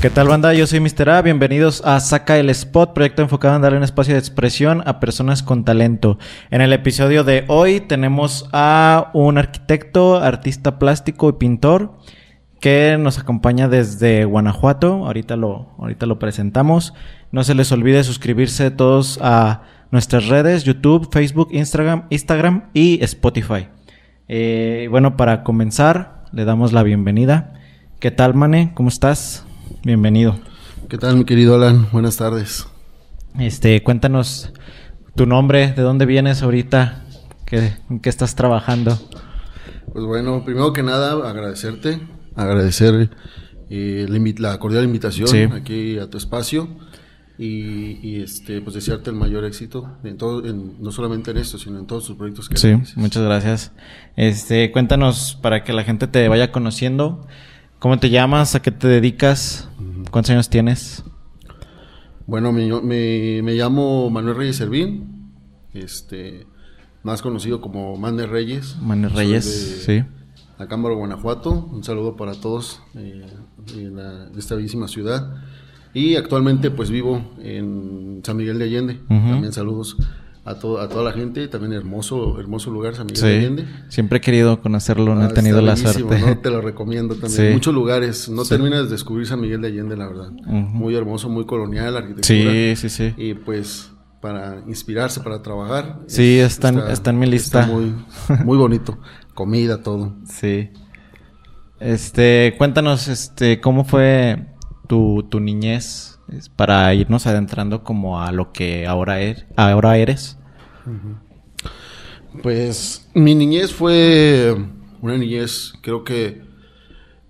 ¿Qué tal banda? Yo soy Mr. A, bienvenidos a Saca el Spot, proyecto enfocado en darle un espacio de expresión a personas con talento. En el episodio de hoy tenemos a un arquitecto, artista plástico y pintor que nos acompaña desde Guanajuato. Ahorita lo, ahorita lo presentamos. No se les olvide suscribirse todos a nuestras redes, YouTube, Facebook, Instagram, Instagram y Spotify. Eh, bueno, para comenzar, le damos la bienvenida. ¿Qué tal, Mane? ¿Cómo estás? Bienvenido. ¿Qué tal, mi querido Alan? Buenas tardes. Este, cuéntanos tu nombre, de dónde vienes ahorita, qué, en qué estás trabajando. Pues bueno, primero que nada, agradecerte, agradecer eh, la, cordial invitación Sí. aquí a tu espacio y, y, este, pues desearte el mayor éxito, en todo, en- no solamente en esto, sino en todos tus proyectos que Sí, realices. muchas gracias. Este, cuéntanos para que la gente te vaya conociendo. ¿Cómo te llamas? ¿A qué te dedicas? ¿Cuántos años tienes? Bueno, me, me- me llamo Manuel Reyes Servín, este, más conocido como Manuel Reyes. Manuel Reyes, de sí. Acámbaro, Guanajuato. Un saludo para todos eh, en la- esta bellísima ciudad. Y actualmente pues vivo en San Miguel de Allende. También saludos a, to- a toda la gente. También hermoso, hermoso lugar San Miguel de. Allende. Siempre he querido conocerlo, no Ah, he tenido está la suerte. ¿no? Te lo recomiendo también. Sí. Muchos lugares. No Sí. terminas de descubrir San Miguel de Allende, la verdad. Muy hermoso, muy colonial, arquitectura. Sí, sí, sí. Y pues para inspirarse, para trabajar. Sí, está en- está en mi lista. está muy, muy bonito. Comida, todo. Sí. Este, cuéntanos, este, ¿cómo fue tu, tu niñez Es para irnos adentrando como a lo que ahora, er- ahora eres? Pues mi niñez fue una niñez, creo que,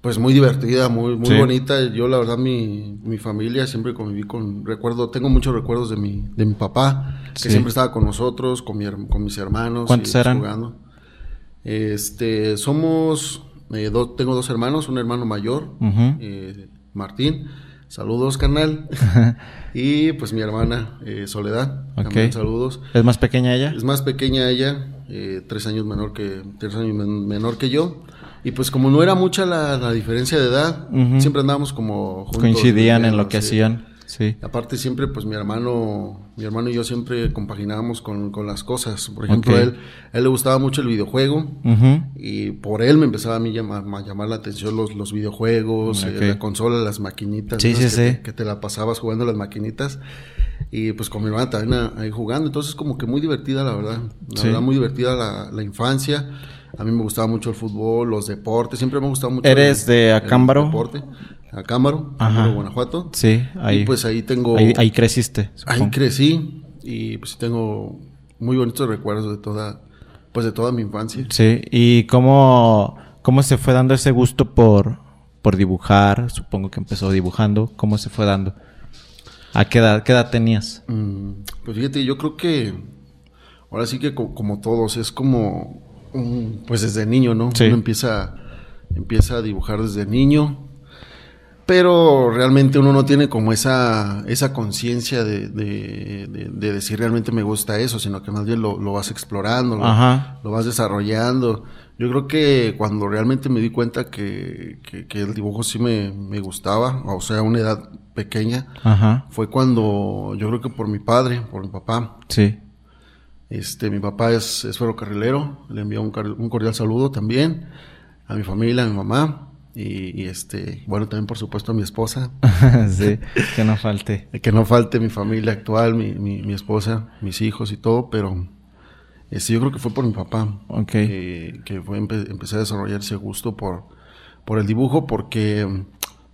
pues muy divertida, muy, muy Sí. bonita. Yo, la verdad, mi, mi familia siempre conviví con, recuerdo, tengo muchos recuerdos de mi, de mi papá, que Sí. siempre estaba con nosotros, con, mi con mis hermanos. ¿Cuántos y, eran? jugando. Este, somos, eh, do- tengo dos hermanos, un hermano mayor, eh, Martín. Saludos, canal. y pues mi hermana, eh, Soledad. Ok. También saludos. ¿Es más pequeña ella? Es más pequeña ella, eh, tres años menor que tres años men- menor que yo. Y pues como no era mucha la, la diferencia de edad, siempre andábamos como juntos, Coincidían en lo que hacían. Sí. Aparte siempre pues mi hermano, mi hermano y yo siempre compaginábamos con, con las cosas. Por ejemplo, a él, a él le gustaba mucho el videojuego. Y por él me empezaba a mí llamar, a llamar la atención los, los videojuegos, eh, la consola, las maquinitas. Sí, esas sí, que, sí. Te, que te la pasabas jugando las maquinitas. Y pues con mi hermana también ahí jugando. Entonces como que muy divertida, la verdad. La verdad, muy divertida la, la infancia. A mí me gustaba mucho el fútbol, los deportes. Siempre me ha gustado mucho. ¿Eres el- de el Acámbaro? deporte. Acámbaro, Ajá. Acámbaro, Guanajuato. Sí, ahí. Y pues ahí tengo... ahí, ahí creciste. Ahí crecí. Y pues tengo muy bonitos recuerdos de toda... Pues de toda mi infancia. Sí, ¿y cómo, cómo se fue dando ese gusto por, por dibujar? Supongo que empezó dibujando. ¿Cómo se fue dando? ¿A qué edad, qué edad tenías? Mm, Pues fíjate, yo creo que ahora sí que co- como todos, es como, pues desde niño, ¿no? Sí. Uno empieza, empieza a dibujar desde niño, pero realmente uno no tiene como esa, esa conciencia de, de, de- de decir realmente me gusta eso, sino que más bien lo, lo vas explorando, lo, vas desarrollando. Yo creo que cuando realmente me di cuenta que, que- que el dibujo sí me, me gustaba, o sea, a una edad pequeña, Ajá. fue cuando yo creo que por mi padre, por mi papá. Sí. Este, mi papá es, es ferrocarrilero, le envío un, un cordial saludo también a mi familia, a mi mamá y, y, este, bueno, también por supuesto a mi esposa. sí, que no falte. Que no falte mi familia actual, mi, mi, mi esposa, mis hijos y todo, pero este, yo creo que fue por mi papá. Ok. Que, que fue, empe- empecé a desarrollar ese gusto por, por el dibujo, porque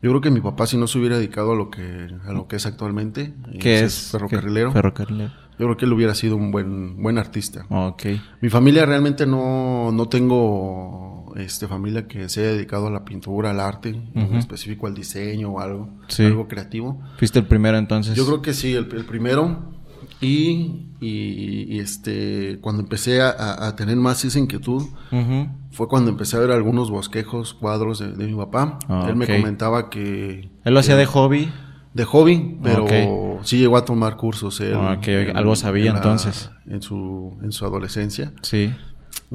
yo creo que mi papá si no se hubiera dedicado a lo que, a lo que es actualmente, ¿Qué ese es? ferrocarrilero. Ferrocarrilero. Yo creo que él hubiera sido un buen, buen artista. Ok. Mi familia realmente no, no tengo este, familia que se haya dedicado a la pintura, al arte, en Ujú. específico al diseño o algo, Sí. algo creativo. ¿Fuiste el primero entonces? Yo creo que sí, el, el primero. Y, y- y, este, cuando empecé a, a- tener más esa inquietud, Ujú. fue cuando empecé a ver algunos bosquejos, cuadros de, de mi papá. Ah, Él me ok. comentaba que... Él lo hacía de hobby. de hobby, pero Ok. sí llegó a tomar cursos. él, Ah, ok, algo sabía la- entonces. En su, en su adolescencia. Sí.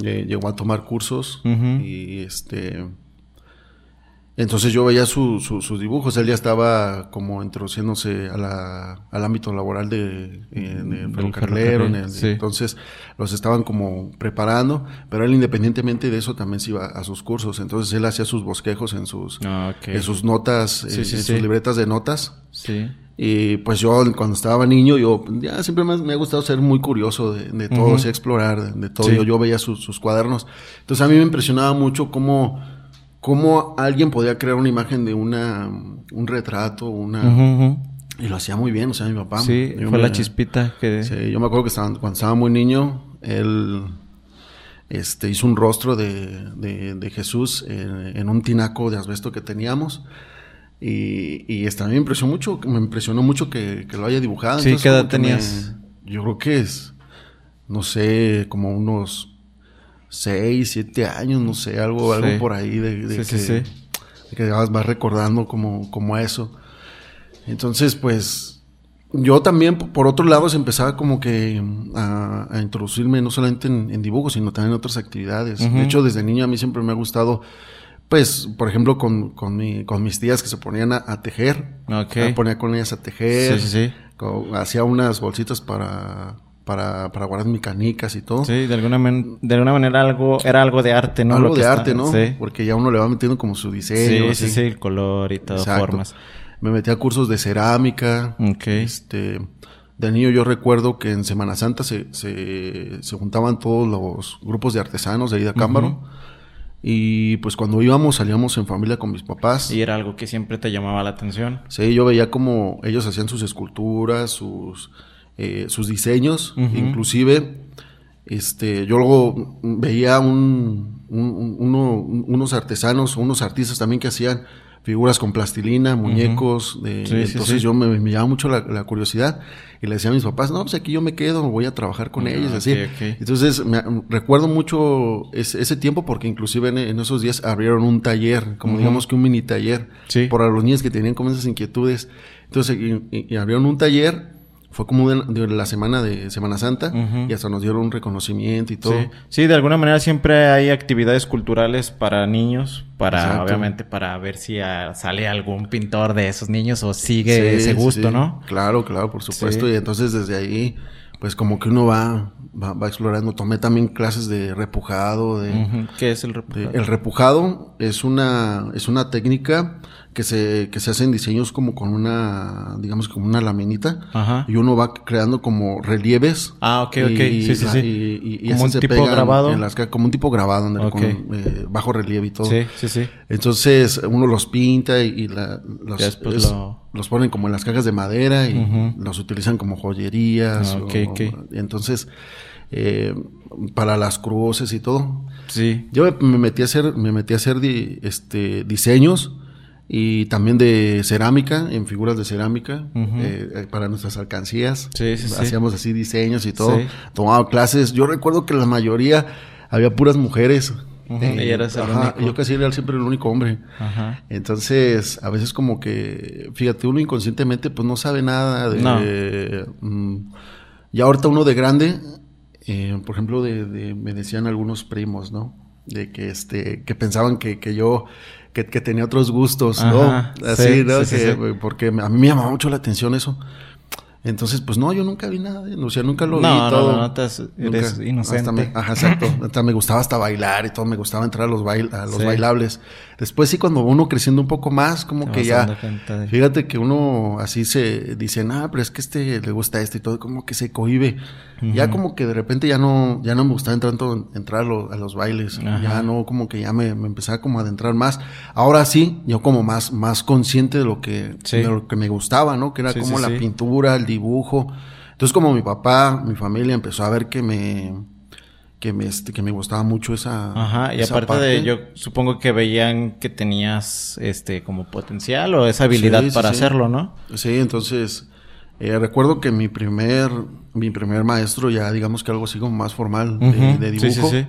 Eh, llegó a tomar cursos y este... Entonces yo veía su- su- sus dibujos, él ya estaba como introduciéndose a la- al ámbito laboral de, en el Del ferrocarrilero, en el- sí. entonces los estaban como preparando, pero él independientemente de eso también se iba a sus cursos, entonces él hacía sus bosquejos en sus, Ah, en sus notas, Sí, en, sí, en sus libretas de notas. Sí. Y pues yo cuando estaba niño, yo ya siempre me, me ha gustado ser muy curioso de, de todo, sí, explorar de, de todo. Sí. Yo, yo veía sus, sus cuadernos. Entonces a mí me impresionaba mucho cómo, cómo alguien podía crear una imagen de una, un retrato, una... Y lo hacía muy bien, o sea, mi papá. Sí, fue me- la chispita que... Sí, yo me acuerdo que estaba- cuando estaba muy niño, él este, hizo un rostro de, de- de Jesús en, en un tinaco de asbesto que teníamos. Y, y a mí me impresionó mucho, me impresionó mucho que, que lo haya dibujado. Sí, Entonces, ¿qué edad me- tenías? yo creo que es, no sé, como unos 6, 7 años, no sé, algo, algo por ahí de, de Sí, que, sí, de que vas, vas recordando como, como eso. Entonces, pues, yo también, por otro lado, se empezaba como que mm, a, a introducirme no solamente en, en dibujos, sino también en otras actividades. De hecho, desde niño a mí siempre me ha gustado, pues, por ejemplo, con, con, mi- con mis tías que se ponían a, a tejer. Ok. Me ponía con ellas a tejer. Sí, sí, sí. Hacía unas bolsitas para, para, para guardar mis canicas y todo. Sí, de alguna, man- de alguna manera algo, era algo de arte, ¿no? Algo Lo que de está- arte, ¿no? Sí. Porque ya uno le va metiendo como su Sí, diseño. sí, así. sí, el color y Exacto. formas. Me metí a cursos de cerámica. Ok. Este, de niño yo recuerdo que en Semana Santa se, se, se juntaban todos los grupos de artesanos de ahí de Acámbaro. Y pues cuando íbamos, salíamos en familia con mis papás. Y era algo que siempre te llamaba la atención. Sí, yo veía como ellos hacían sus esculturas, sus, eh, sus diseños, inclusive, este, yo luego veía un- uno- unos artesanos, unos artistas también que hacían figuras con plastilina, muñecos, sí, entonces sí. yo me, me llamaba mucho la, la curiosidad y le decía a mis papás, no, pues aquí yo me quedo, voy a trabajar con Ah, ellos, así. Entonces, me, recuerdo mucho ese, ese tiempo porque inclusive en, en esos días abrieron un taller, como digamos que un mini taller, por los niños que tenían como esas inquietudes. Entonces, y, y- y abrieron un taller, fue como de, de la semana de Semana Santa, y hasta nos dieron un reconocimiento y todo. Sí. sí, de alguna manera siempre hay actividades culturales para niños, para Exacto. obviamente para ver si ah, sale algún pintor de esos niños o sigue Sí, ese gusto, sí. ¿no? Claro, claro, por supuesto. Y entonces desde ahí, pues como que uno va, va, va explorando. Tomé también clases de repujado, de. ¿Qué es el de- repujado? el repujado es una, es una técnica que se, que se hace en diseños como con una, digamos como una laminita. Ajá. Y uno va creando como relieves. Ah, ok, ok. Y- Sí, sí, sí. Y, y- Como un se tipo grabado. en las como un tipo grabado, ándale, Ok. con eh, bajo relieve y todo. Sí, sí, sí. Entonces uno los pinta y, la- los, es- lo- los ponen como en las cajas de madera y los utilizan como joyerías. Ah, ok, o-. Entonces, eh, para las cruces y todo. Sí. Yo me- me metí a hacer, me metí a hacer di- este, diseños y también de cerámica, en figuras de cerámica, eh, eh, para nuestras alcancías. Sí, sí, sí. Hacíamos así diseños y todo. Sí. Tomaba clases. Yo recuerdo que la mayoría había puras mujeres. El ajá. Yo casi era siempre el único hombre. Ajá. Entonces, a veces como que, fíjate, uno inconscientemente pues no sabe nada de... mm, y ahorita uno de grande, eh, por ejemplo, de, de- me decían algunos primos, ¿no? De que, este, que pensaban que, que yo, que, que tenía otros gustos, Ajá, ¿no? Así, sí, ¿no? sí, Que- sí. Porque a mí me llamaba mucho la atención eso. Entonces, pues no, yo nunca vi nada, o sea, nunca lo No, vi no, todo. no, no, has- eres Nunca. inocente. Hasta me- ajá, exacto. Hasta me gustaba hasta bailar y todo, me gustaba entrar a los, bail- a los Sí. bailables. Después sí, cuando uno creciendo un poco más, como Te que ya... de- Fíjate que uno así se dice, ah, pero es que este le gusta este y todo, como que se cohibe. Ya como que de repente ya no, ya no me gustaba entrar, entrar a, lo- a los bailes. Ajá. Ya no, como que ya me, me empezaba como a adentrar más. Ahora sí, yo como más, más consciente de lo que, Sí. de lo que me gustaba, ¿no? Que era Sí, como la pintura, el dibujo. Entonces como mi papá, mi familia empezó a ver que me, que me, este, que me gustaba mucho esa. Ajá, y esa aparte de yo supongo que veían que tenías este como potencial o esa habilidad Sí, para sí. hacerlo, ¿no? Sí, entonces eh, recuerdo que mi primer, mi primer maestro, ya digamos que algo así como más formal de, dibujo, sí.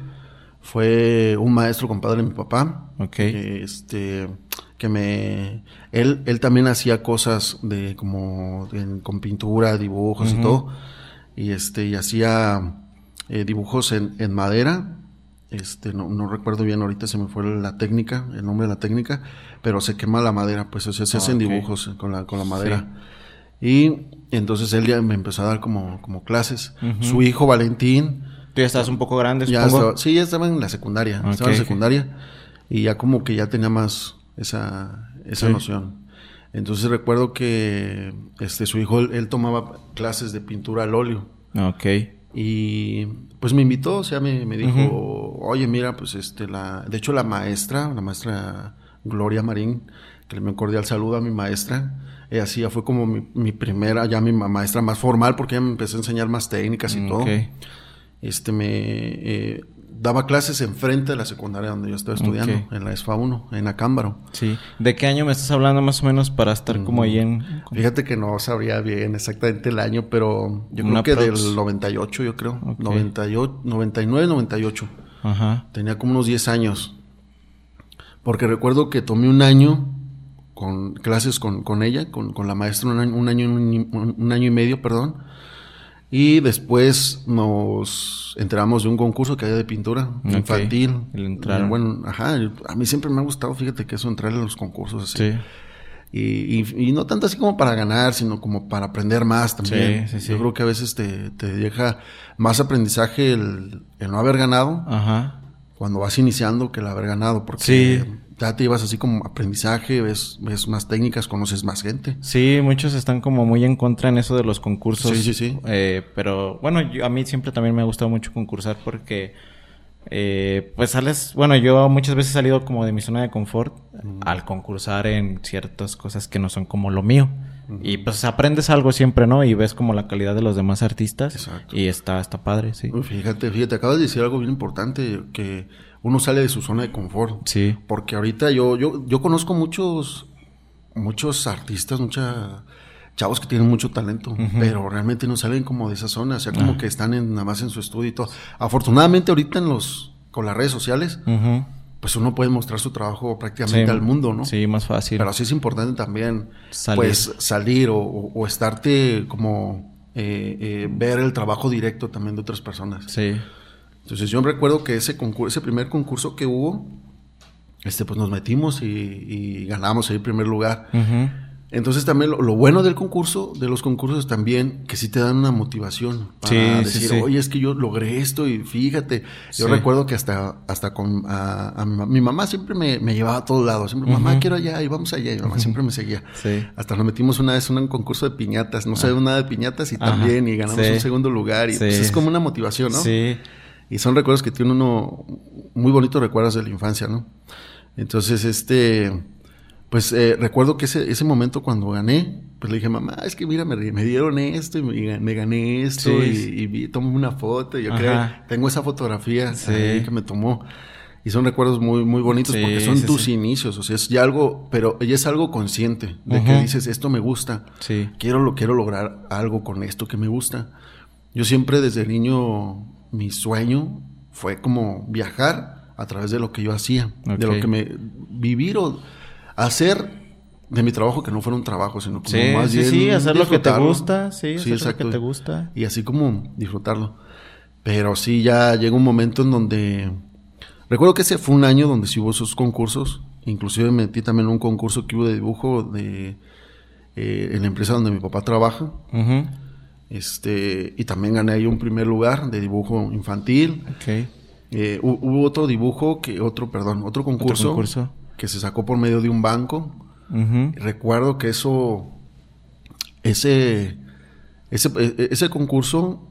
fue un maestro compadre de mi papá. Ok. que, este, que me, él, él también hacía cosas de como con pintura, dibujos y todo, y este, y hacía eh, dibujos en, en madera este, no, no, recuerdo bien ahorita, se me fue la técnica, el nombre de la técnica, pero se quema la madera, pues o sea, se hacen dibujos con la, con la madera. Y entonces él ya me empezó a dar como, como clases. Su hijo Valentín. Tú ya estabas un poco grande, ya sí, ya estaba en la secundaria. estaba en la secundaria. Y ya como que ya tenía más esa, esa noción. Entonces recuerdo que este su hijo, él, tomaba clases de pintura al óleo. Ok. Y pues me invitó, o sea, me, me dijo, oye, mira, pues este, la, de hecho la maestra, la maestra Gloria Marín, que le me un cordial saludo a mi maestra, ella sí, ya fue como mi, primera, ya mi maestra más formal, porque ella me empezó a enseñar más técnicas y mm, todo. Este, me, eh, daba clases enfrente de la secundaria donde yo estaba estudiando, en la ESFA 1, en Acámbaro. Sí. ¿De qué año me estás hablando más o menos para estar como ahí en...? Fíjate que no sabría bien exactamente el año, pero yo creo que del 98, yo creo. 98, 99, 98. Ajá. Tenía como unos 10 años. Porque recuerdo que tomé un año con clases con, con ella, con, con, la maestra, un año, un año, un año y medio, perdón y después nos enteramos de un concurso que había de pintura infantil. Bueno, ajá, a mí siempre me ha gustado, fíjate que eso, entrar en los concursos así. Sí. Y, y, no tanto así como para ganar, sino como para aprender más también. Sí, sí, Yo creo que a veces te, te deja más aprendizaje el, el, no haber ganado Ajá. cuando vas iniciando que el haber ganado. Porque ya te llevas así como aprendizaje, ves, ves más técnicas, conoces más gente. Sí, muchos están como muy en contra en eso de los concursos. Sí, sí, sí. Eh, pero bueno, a mí siempre también me ha gustado mucho concursar porque eh, pues sales, bueno, yo muchas veces he salido como de mi zona de confort al concursar en ciertas cosas que no son como lo mío. Y pues aprendes algo siempre, ¿no? Y ves como la calidad de los demás artistas. Exacto. Y está, está padre, sí. Fíjate, fíjate, acabas de decir algo bien importante, que uno sale de su zona de confort. Sí. Porque ahorita yo, yo, yo conozco muchos, muchos artistas, mucha chavos que tienen mucho talento, pero realmente no salen como de esa zona, o sea, como que están en, nada más en su estudio y todo. Afortunadamente ahorita en los, con las redes sociales, pues uno puede mostrar su trabajo prácticamente al mundo, ¿no? Sí, más fácil. Pero sí es importante también, salir. pues, salir o, estarte como, eh, eh, ver el trabajo directo también de otras personas. Sí. Entonces yo recuerdo que ese concurso, ese primer concurso que hubo, este, pues nos metimos y, ganamos el primer lugar. Entonces también lo, bueno del concurso, de los concursos también, que sí te dan una motivación para decir, oye, es que yo logré esto y fíjate. Yo recuerdo que hasta, hasta con a, mi, mamá siempre me, llevaba a todos lados. Siempre, mamá, quiero allá y vamos allá. Y mamá siempre me seguía. Hasta nos metimos una vez en un concurso de piñatas. No sabía nada de piñatas y también, y ganamos un segundo lugar. Y pues, es como una motivación, ¿no? Sí. Y son recuerdos que tiene uno, muy bonitos recuerdos de la infancia, ¿no? Entonces, este, pues eh, recuerdo que ese, ese momento cuando gané, pues le dije, mamá, es que mira, me, me dieron esto y me, gané esto y, y tomé una foto. Y yo creo, tengo esa fotografía que me tomó. Y son recuerdos muy, muy bonitos porque son tus inicios. O sea, es ya algo, pero ya es algo consciente de que dices, esto me gusta. Quiero, quiero lograr algo con esto que me gusta. Yo siempre desde niño mi sueño fue como viajar a través de lo que yo hacía, de lo que me vivir o hacer de mi trabajo que no fuera un trabajo, sino como más bien sí, hacer lo que te gusta, sí, hacer lo que te gusta. Y así como disfrutarlo. Pero sí ya llega un momento en donde recuerdo que ese fue un año donde sí hubo esos concursos, inclusive metí también un concurso que hubo de dibujo de eh, en la empresa donde mi papá trabaja. Este, y también gané ahí un primer lugar de dibujo infantil. Eh, hubo otro dibujo que, otro, perdón, otro concurso, que se sacó por medio de un banco. Recuerdo que eso, ese, ese, e, ese concurso,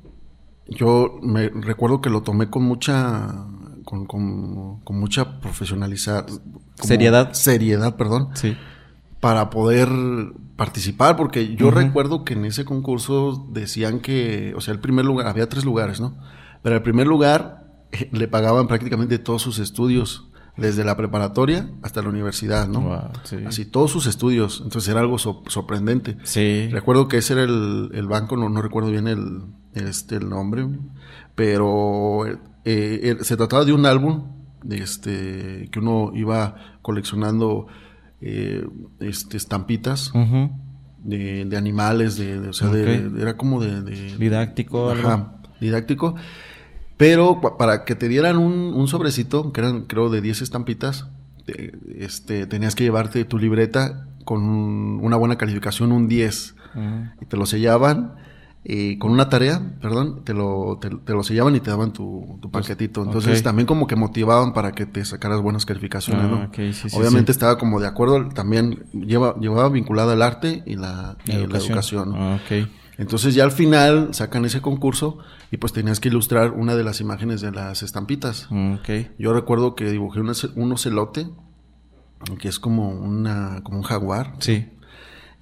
yo me recuerdo que lo tomé con mucha, con, con, con mucha profesionalizar, seriedad, seriedad, perdón. Sí para poder participar, porque yo recuerdo que en ese concurso decían que, o sea, el primer lugar, había tres lugares, ¿no? Pero el primer lugar eh, le pagaban prácticamente todos sus estudios, desde la preparatoria hasta la universidad, ¿no? Así, todos sus estudios. Entonces era algo sorprendente. Sí. Recuerdo que ese era el, banco, no, no recuerdo bien el, este, el nombre, pero eh, eh, se trataba de un álbum de este, que uno iba coleccionando eh, este, estampitas de, animales, de, o sea, era como de, Didáctico. Ajá, didáctico. Pero para que te dieran un, un sobrecito, que eran creo de 10 estampitas, te- este, tenías que llevarte tu libreta con un- una buena calificación, un 10. Y te lo sellaban eh, con una tarea, perdón, te lo, te, te lo sellaban y te daban tu, tu paquetito. Entonces también como que motivaban para que te sacaras buenas calificaciones, Ah, ¿no? ok, sí, sí, Obviamente sí. estaba como de acuerdo, también lleva, llevaba vinculada el arte y la, y la Educación. ¿no? Ah, ok. Entonces ya al final sacan ese concurso y pues tenías que ilustrar una de las imágenes de las estampitas. Mm, Ok. Yo recuerdo que dibujé un, un ocelote, que es como, una, como un jaguar. Sí.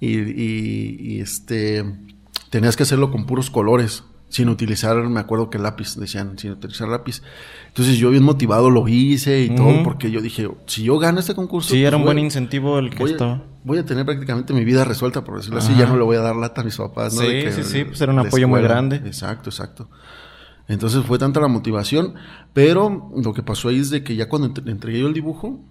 Y, y- y, este tenías que hacerlo con puros colores, sin utilizar, me acuerdo que lápiz, decían, sin utilizar lápiz. Entonces yo bien motivado lo hice y todo, porque yo dije, si yo gano este concurso... Sí, era pues un buen voy- incentivo el que voy, estaba. a, voy a tener prácticamente mi vida resuelta, por decirlo así. Ya no le voy a dar lata a mis papás, ¿no? Sí, De que- sí, sí, pues era un apoyo muy grande. Exacto, exacto. Entonces fue tanta la motivación, pero lo que pasó ahí es de que ya cuando entre- entregué yo el dibujo,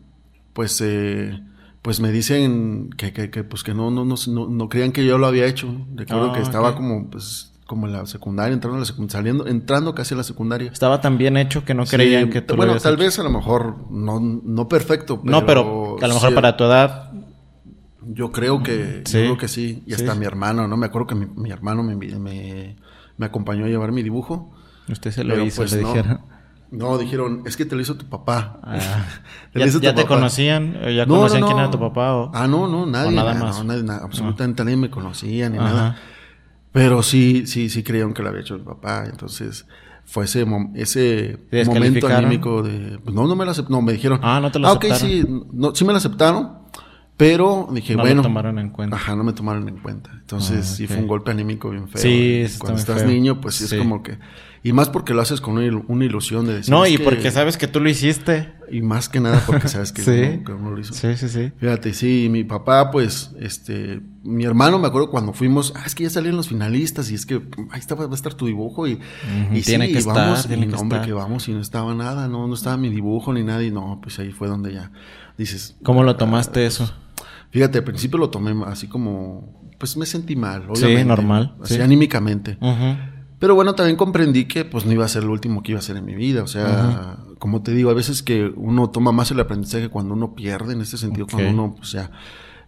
pues eh, pues me dicen que, que, que, pues que no, no, no, no, creían que yo lo había hecho. Recuerdo Ah, que estaba como pues como en la secundaria, entrando a la secundaria, saliendo, entrando casi a la secundaria. Estaba tan bien hecho que no creían Sí, que tú bueno, tal hecho. vez a lo mejor no, no perfecto, No, pero a lo mejor sí, para tu edad. yo creo que, Sí. yo creo que sí. Y hasta mi hermano, ¿no? Me acuerdo que mi, mi hermano me, me, me acompañó a llevar mi dibujo. Usted se lo hizo, pues, le no. dijeron. No, dijeron, es que te lo hizo tu papá. Ah. Te ¿Ya, hizo tu ya te conocían? ¿O ¿Ya No, conocían no, quién era tu papá? O... Ah, no, no, nadie. o nada na- más. no, nadie, na- absolutamente nadie me conocía ni Ajá. nada. Pero sí, sí, sí creyeron que lo había hecho mi papá. Entonces, fue ese, mom- ese ¿Te momento anímico de... pues, no, no me lo aceptaron. No, me dijeron... Ah, ¿no te lo ah, ok, aceptaron? sí. No, sí me lo aceptaron. Pero dije, No lo bueno... tomaron en cuenta. Ajá, no me tomaron en cuenta. Entonces, Ah, sí fue un golpe anímico bien feo. Sí, está Cuando estás feo. niño, pues sí, Sí. es como que... Y más porque lo haces con una, il- una ilusión de decir... No, y que- porque sabes que tú lo hiciste. Y más que nada porque sabes que, Sí. uno, que uno lo hizo. Sí, sí, sí. Fíjate, sí, mi papá, pues, este, mi hermano, me acuerdo cuando fuimos, ah, es que ya salieron los finalistas y es que ahí está, va a estar tu dibujo y, y tiene sí, que y vamos, estar, tiene y que no, hombre, estar. que vamos y no estaba nada, no, no estaba mi dibujo ni nada y no, pues ahí fue donde ya dices. ¿Cómo lo ah, tomaste eso? Fíjate, al principio lo tomé así como, pues me sentí mal, Sí, obviamente. normal, Así sí. anímicamente. Ujú. Pero bueno, también comprendí que pues no iba a ser lo último que iba a hacer en mi vida. O sea, como te digo, a veces que uno toma más el aprendizaje cuando uno pierde, en este sentido, Ok. cuando uno, pues ya,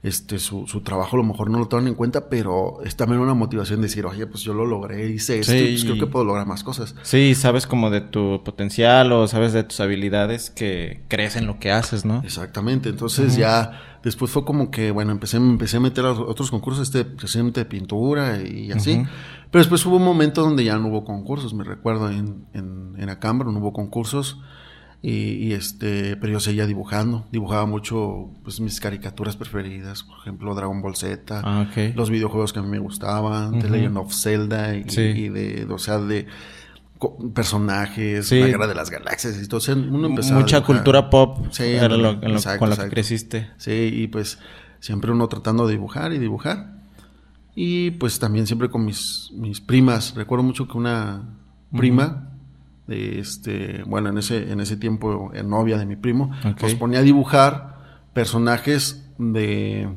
este, su, su trabajo a lo mejor no lo toman en cuenta, pero es también una motivación de decir, oye, pues yo lo logré, hice esto, Sí. y pues creo que puedo lograr más cosas. Sí, sabes como de tu potencial o sabes de tus habilidades que crees en lo que haces, ¿no? Exactamente, entonces ya después fue como que, bueno, empecé, empecé a meter a otros concursos, este, precisamente de pintura y así. Pero después hubo un momento donde ya no hubo concursos, me recuerdo en, en, en no hubo concursos. Y, y, este, pero yo seguía dibujando, dibujaba mucho pues mis caricaturas preferidas, por ejemplo Dragon Ball Z, Ah, los videojuegos que a mí me gustaban, The. Legend of Zelda y, Sí. y de, o sea, de personajes, Sí. la guerra de las galaxias, y empezaba a Mucha cultura pop Sí, era ándale, lo, en lo- exacto, con lo que creciste. Sí, y pues siempre uno tratando de dibujar y dibujar. Y pues también siempre con mis, mis primas. Recuerdo mucho que una prima, de este, bueno, en ese, en ese tiempo eh, novia de mi primo, Ok. nos ponía a dibujar personajes de,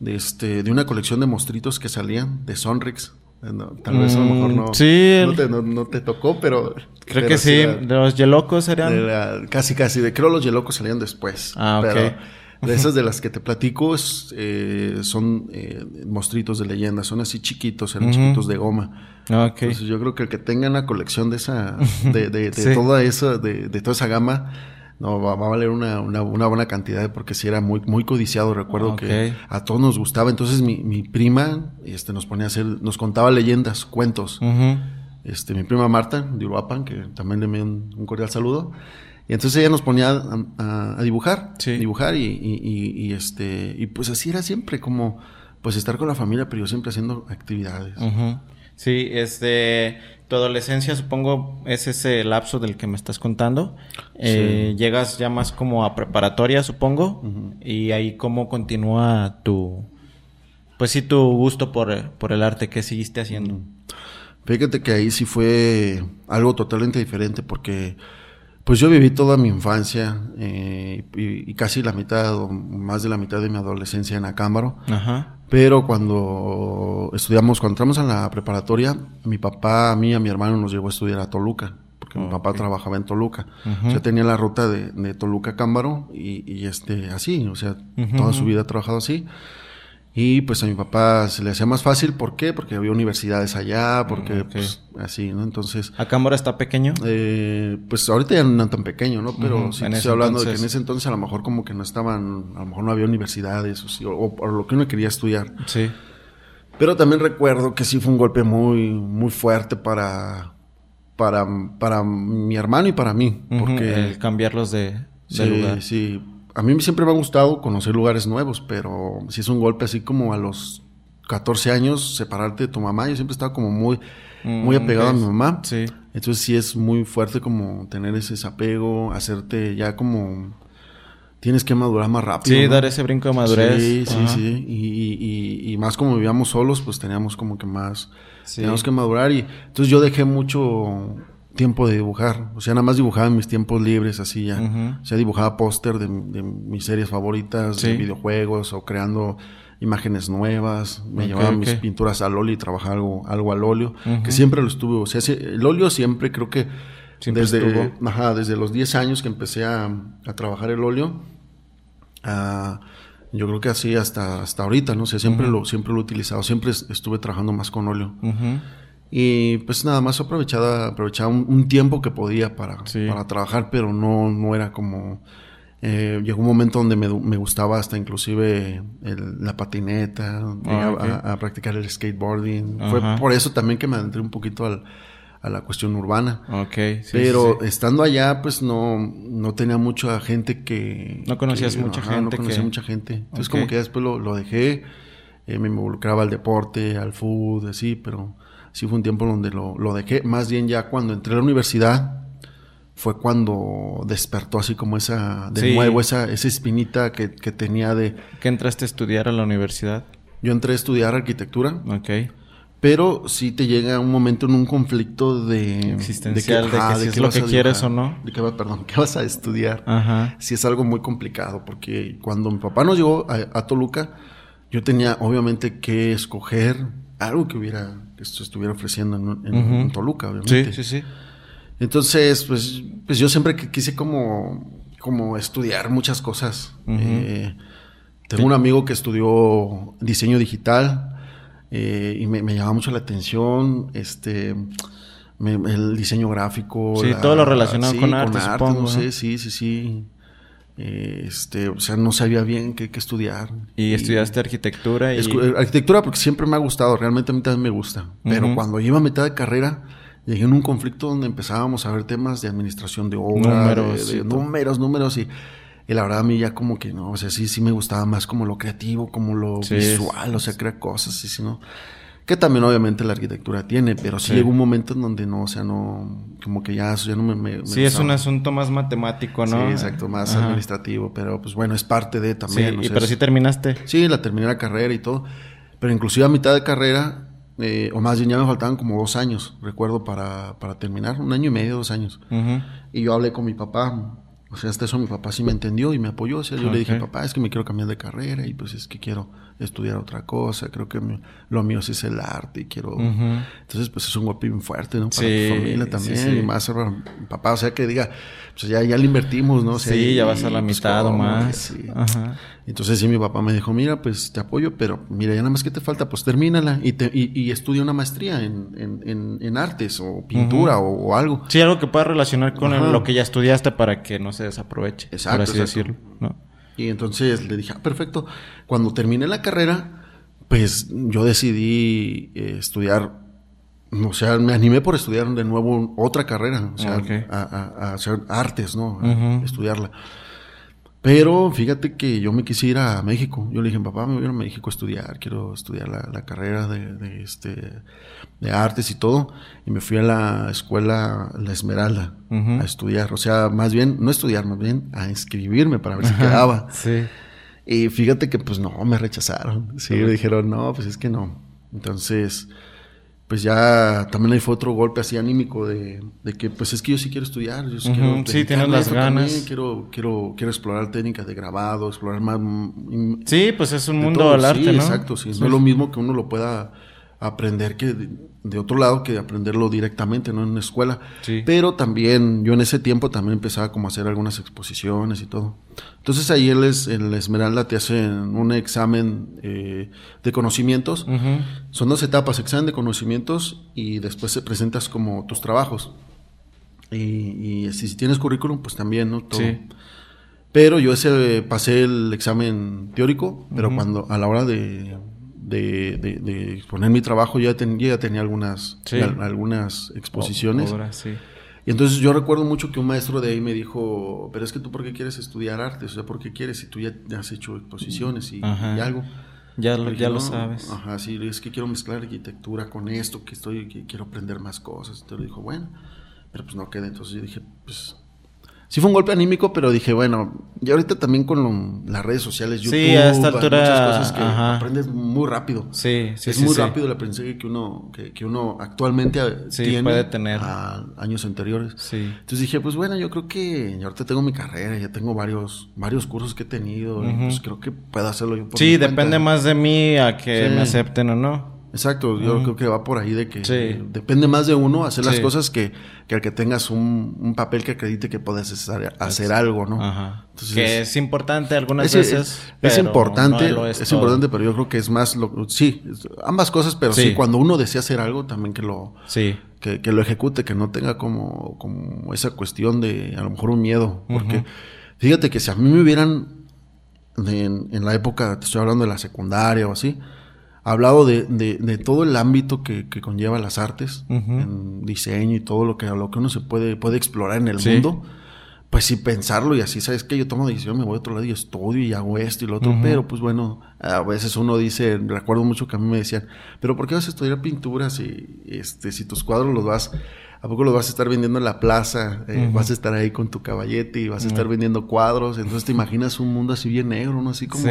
de, este, de una colección de mostritos que salían de Sonrix. No, tal vez a lo mejor Mm, no, sí, no, te, no- no te tocó, pero... Creo pero que sí, era- los yelocos eran... era casi, casi. De, creo los Yelocos salían después. Ah, ok. Pero de esas de las que te platico es, eh, son eh, mostritos de leyenda. Son así chiquitos, eran chiquitos de goma. Ah, ok. Entonces yo creo que el que tenga una colección de esa, de, de, de Sí. toda esa, de, de toda esa gama, no, va, va a valer una, una, una buena cantidad porque sí era muy, muy codiciado. Recuerdo Ok. que a todos nos gustaba. Entonces mi, mi prima, este, nos ponía a hacer, nos contaba leyendas, cuentos este, mi prima Marta de Uruapan, que también le envío un, un cordial saludo. Y entonces ella nos ponía a, a- a dibujar, Sí. dibujar y, y- y- y, este, y pues así era siempre, como pues estar con la familia, pero yo siempre haciendo actividades. Sí, este, tu adolescencia supongo es ese lapso del que me estás contando. Eh, Llegas ya más como a preparatoria, supongo, y ahí cómo continúa tu, pues sí, tu gusto por, por el arte que seguiste haciendo. Fíjate que ahí sí fue algo totalmente diferente porque pues yo viví toda mi infancia eh, y, y casi la mitad o más de la mitad de mi adolescencia en Acámbaro. Ajá. Pero cuando estudiamos, cuando entramos a la preparatoria, mi papá, a mí y a mi hermano nos llevó a estudiar a Toluca, porque mi papá trabajaba en Toluca. O sea, tenía la ruta de, de Toluca a Cámbaro y, y, este, así, o sea, toda su vida ha trabajado así. Y pues a mi papá se le hacía más fácil, ¿por qué? Porque había universidades allá, porque pues así, ¿no? Entonces... ¿A Cámbaro está pequeño? Eh, pues ahorita ya no tan pequeño, ¿no? Pero sí estoy hablando de que en ese entonces a lo mejor como que no estaban, a lo mejor no había universidades o, o, lo que uno quería estudiar. Sí. Pero también recuerdo que sí fue un golpe muy, muy fuerte para, para, para mi hermano y para mí. Porque... El cambiarlos de, de sí, lugar. Sí, a mí siempre me ha gustado conocer lugares nuevos, pero si es un golpe así como a los 14 años, separarte de tu mamá, yo siempre estaba como muy, muy apegado a mi mamá. Sí. Entonces sí es muy fuerte como tener ese desapego, hacerte ya como... Tienes que madurar más rápido. Sí, ¿no? dar ese brinco de madurez. Sí, sí, sí. Y, y, y, más como vivíamos solos, pues teníamos como que más... Sí. Teníamos que madurar y... Entonces yo dejé mucho tiempo de dibujar. O sea, nada más dibujaba en mis tiempos libres, así ya. Uh -huh. O sea, dibujaba póster de, de, mis series favoritas, sí. de videojuegos, o creando imágenes nuevas. Me okay, llevaba okay. mis pinturas al óleo y trabajaba algo, algo al óleo, uh -huh. que siempre lo estuve. O sea, el óleo siempre creo que siempre desde, ajá, desde los 10 años que empecé a, a trabajar el óleo, uh, yo creo que así hasta, hasta ahorita, ¿no? O sea, siempre, uh -huh. lo, siempre lo he utilizado, siempre estuve trabajando más con óleo. Y pues nada más aprovechaba, aprovechaba un, un tiempo que podía para, Sí. para trabajar, pero no, no era como... eh, llegó un momento donde me, me gustaba hasta inclusive el- la patineta, llegué a- ok. a, a practicar el skateboarding. Ajá. Fue por eso también que me adentré un poquito al- a la cuestión urbana. Ok, sí, Pero sí, estando allá, pues no, no tenía mucha gente que... No conocías que- mucha ajá, gente No conocía que- mucha gente. Entonces como que ya después lo, lo dejé, eh, me involucraba al deporte, al fútbol, así, pero sí fue un tiempo donde lo, lo dejé. Más bien ya cuando entré a la universidad fue cuando despertó así como esa, de Sí. nuevo, esa, esa espinita que, que tenía de... ¿Qué entraste a estudiar a la universidad? Yo entré a estudiar arquitectura, Ok. pero sí te llega un momento en un conflicto de... Existencial, de que si es lo que quieres dibujar, o no. De perdón, qué vas a estudiar. Ajá. sí es algo muy complicado porque cuando mi papá nos llegó a, a Toluca, yo tenía obviamente que escoger algo que hubiera que esto estuviera ofreciendo en, en- Toluca, obviamente. Sí, sí, sí. Entonces, pues, pues yo siempre que quise como, como estudiar muchas cosas. Eh, tengo un amigo que estudió diseño digital eh, y me, me llamaba mucho la atención este me- el diseño gráfico. Sí, todo lo relacionado con arte, supongo, no ¿no? sé, sí, sí, sí. Eh, este, o sea, no sabía bien qué, qué estudiar. Y, estudiaste arquitectura y... Eh, arquitectura porque siempre me ha gustado, realmente a mí también me gusta. Pero cuando iba a mitad de carrera, llegué en un conflicto donde empezábamos a ver temas de administración de obra, Números de, números, números y, y la verdad a mí ya como que no, o sea, sí, sí me gustaba más como lo creativo, como lo Sí, visual, o sea, crear cosas, y si no. Que también obviamente la arquitectura tiene, pero sí, Sí. llegó un momento en donde no, o sea, no, como que ya ya no me... me- me Sí, es un asunto más matemático, ¿no? Sí, exacto, más Ajá. administrativo, pero pues bueno, es parte de Sí, también. y sea, pero sí terminaste. Sí, la terminé la carrera y todo. Pero inclusive a mitad de carrera, eh, o más bien ya me faltaban como dos años, recuerdo, para, para terminar. Un año y medio, dos años. Y yo hablé con mi papá. O sea, hasta eso mi papá sí me entendió y me apoyó. O sea, yo le dije, papá, es que me quiero cambiar de carrera y pues es que quiero estudiar otra cosa. Creo que mi- lo mío sí es el arte y quiero... Entonces, pues es un golpe bien fuerte, ¿no? Para Sí, tu familia sí, también. sí. Y más para mi papá, o sea, que diga, pues ya, ya le invertimos, ¿no? O sea, Sí, y- ya vas a la pues, mitad o más. Sí. Ajá. Entonces sí, mi papá me dijo, mira, pues te apoyo, pero mira, ya nada más que te falta, pues termínala y, te, y, y estudia una maestría en, en, en, en artes o pintura o, o algo. Sí, algo que pueda relacionar con lo que ya estudiaste para que no se desaproveche, Exacto, por así exacto. decirlo, ¿no? Y entonces le dije, ah, perfecto. Cuando terminé la carrera, pues yo decidí eh, estudiar, o sea, me animé por estudiar de nuevo otra carrera, o sea, a, a- a hacer artes, ¿no? A estudiarla. Pero fíjate que yo me quise ir a México. Yo le dije, papá, me voy a ir a México a estudiar. Quiero estudiar la, la carrera de, de, este, de artes y todo. Y me fui a la escuela La Esmeralda a estudiar. O sea, más bien, no estudiar, más bien a inscribirme para ver si quedaba. Sí. Y fíjate que pues no, me rechazaron. Sí, me dijeron, no, pues es que no. Entonces, pues ya también ahí fue otro golpe así anímico de, de que pues es que yo sí quiero estudiar. Yo sí, quiero sí, tienes las esto también, ganas. Quiero, quiero, quiero explorar técnicas de grabado, explorar más... mm, Sí, pues es un de mundo al arte, Sí, ¿no? exacto, sí. No es lo mismo que uno lo pueda aprender que de, otro lado que aprenderlo directamente, no en una escuela. Sí. Pero también, yo en ese tiempo también empezaba como a hacer algunas exposiciones y todo. Entonces ahí es- el Esmeralda te hace un examen eh, de conocimientos. Son dos etapas, examen de conocimientos y después se presentas como tus trabajos. Y, y si, tienes currículum, pues también, ¿no? Todo. Sí. Pero yo ese pasé el examen teórico, pero cuando a la hora de, de, de- de exponer mi trabajo ya, ten- ya tenía algunas, Sí. al- algunas exposiciones. Sí. Y entonces yo recuerdo mucho que un maestro de ahí me dijo, pero es que tú por qué quieres estudiar arte, o sea, ¿por qué quieres si tú ya has hecho exposiciones y, algo? Ya, lo- ya lo "No, sabes. Ajá, sí, es que quiero mezclar arquitectura con esto, que estoy, que quiero aprender más cosas. Entonces dijo, bueno, pero pues no queda. Entonces yo dije, pues sí fue un golpe anímico, pero dije, bueno, y ahorita también con lo- las redes sociales, YouTube, Sí, a esta altura, muchas cosas que ajá. aprendes muy rápido. Sí, sí, es sí, muy sí. rápido el aprendizaje que uno, que, que uno actualmente eh, Sí, tiene puede tener. a años anteriores. Sí. Entonces dije, pues bueno, yo creo que ahorita tengo mi carrera, ya tengo varios, varios cursos que he tenido, y, pues creo que puedo hacerlo yo por Sí, mi depende más de mí a que me acepten o no. Exacto, yo creo que va por ahí de que Sí. depende más de uno hacer las Sí. cosas que, que al que tengas un, un papel que acredite que puedes hacer, hacer algo, ¿no? Ajá. Entonces, que es importante algunas es, veces. es- importante, no es, importante, pero yo creo que es más, lo, sí, ambas cosas, pero sí. Sí. cuando uno desea hacer algo, también que lo, Sí. que, que lo ejecute, que no tenga como, como esa cuestión de a lo mejor un miedo. Porque fíjate que si a mí me hubieran, en, en la época, te estoy hablando de la secundaria o así, hablado de, de, de todo el ámbito que, que conlleva las artes, en diseño y todo lo que, lo que uno se puede, puede explorar en el Sí. mundo, pues sí pensarlo y así, ¿sabes que Yo tomo decisión, me voy a otro lado y estudio y hago esto y lo otro, pero pues bueno, a veces uno dice, recuerdo mucho que a mí me decían, pero ¿por qué vas a estudiar pintura si, este, si tus cuadros los vas, a poco los vas a estar vendiendo en la plaza, Eh, vas a estar ahí con tu caballete y vas a estar vendiendo cuadros, entonces te imaginas un mundo así bien negro, ¿no? Así como, Sí.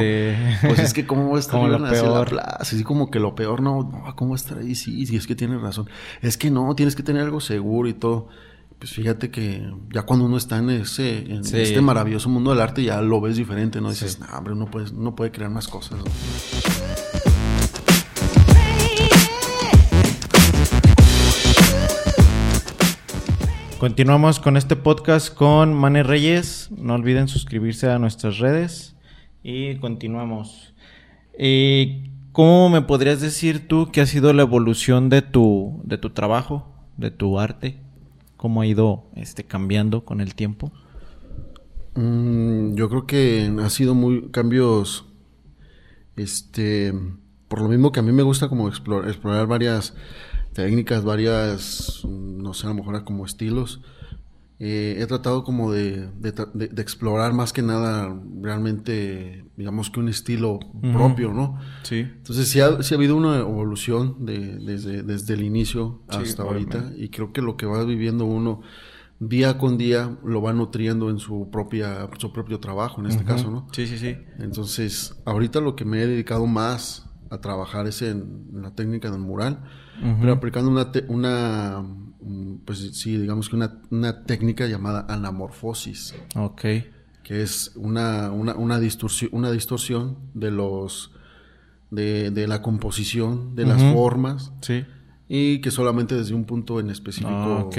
pues es que cómo voy a estar lo en la plaza, así como que lo peor, no, no, ¿cómo voy a estar ahí? Sí, sí, es que tienes razón, es que no, tienes que tener algo seguro y todo. Pues fíjate que ya cuando uno está en ese, en Sí. este maravilloso mundo del arte, ya lo ves diferente, ¿no? Dices, Sí. no, hombre, uno puede, uno puede crear más cosas. ¿no? Continuamos con este podcast con Mane Reyes. No olviden suscribirse a nuestras redes. Y continuamos. Eh, ¿Cómo me podrías decir tú que ha sido la evolución de tu, de tu trabajo, de tu arte? ¿Cómo ha ido este, cambiando con el tiempo? Mm, yo creo que ha sido muy cambios, este, por lo mismo que a mí me gusta como explorar, explorar varias técnicas, varias, no sé, a lo mejor como estilos. Eh, he tratado como de, de tra- de- de explorar más que nada realmente, digamos que un estilo propio, ¿no? Sí. Entonces sí ha, sí ha habido una evolución de, desde, desde el inicio Sí, hasta ahorita y creo que lo que va viviendo uno día con día lo va nutriendo en su propia su propio trabajo en este caso, ¿no? Sí, sí, sí. Entonces ahorita lo que me he dedicado más a trabajar es en, en la técnica del mural, Pero aplicando una te- una mm, pues sí digamos que una, una técnica llamada anamorfosis Ok. que es una, una, una, distorsión, una distorsión de los de, de la composición, de las formas, Sí. y que solamente desde un punto en específico ok.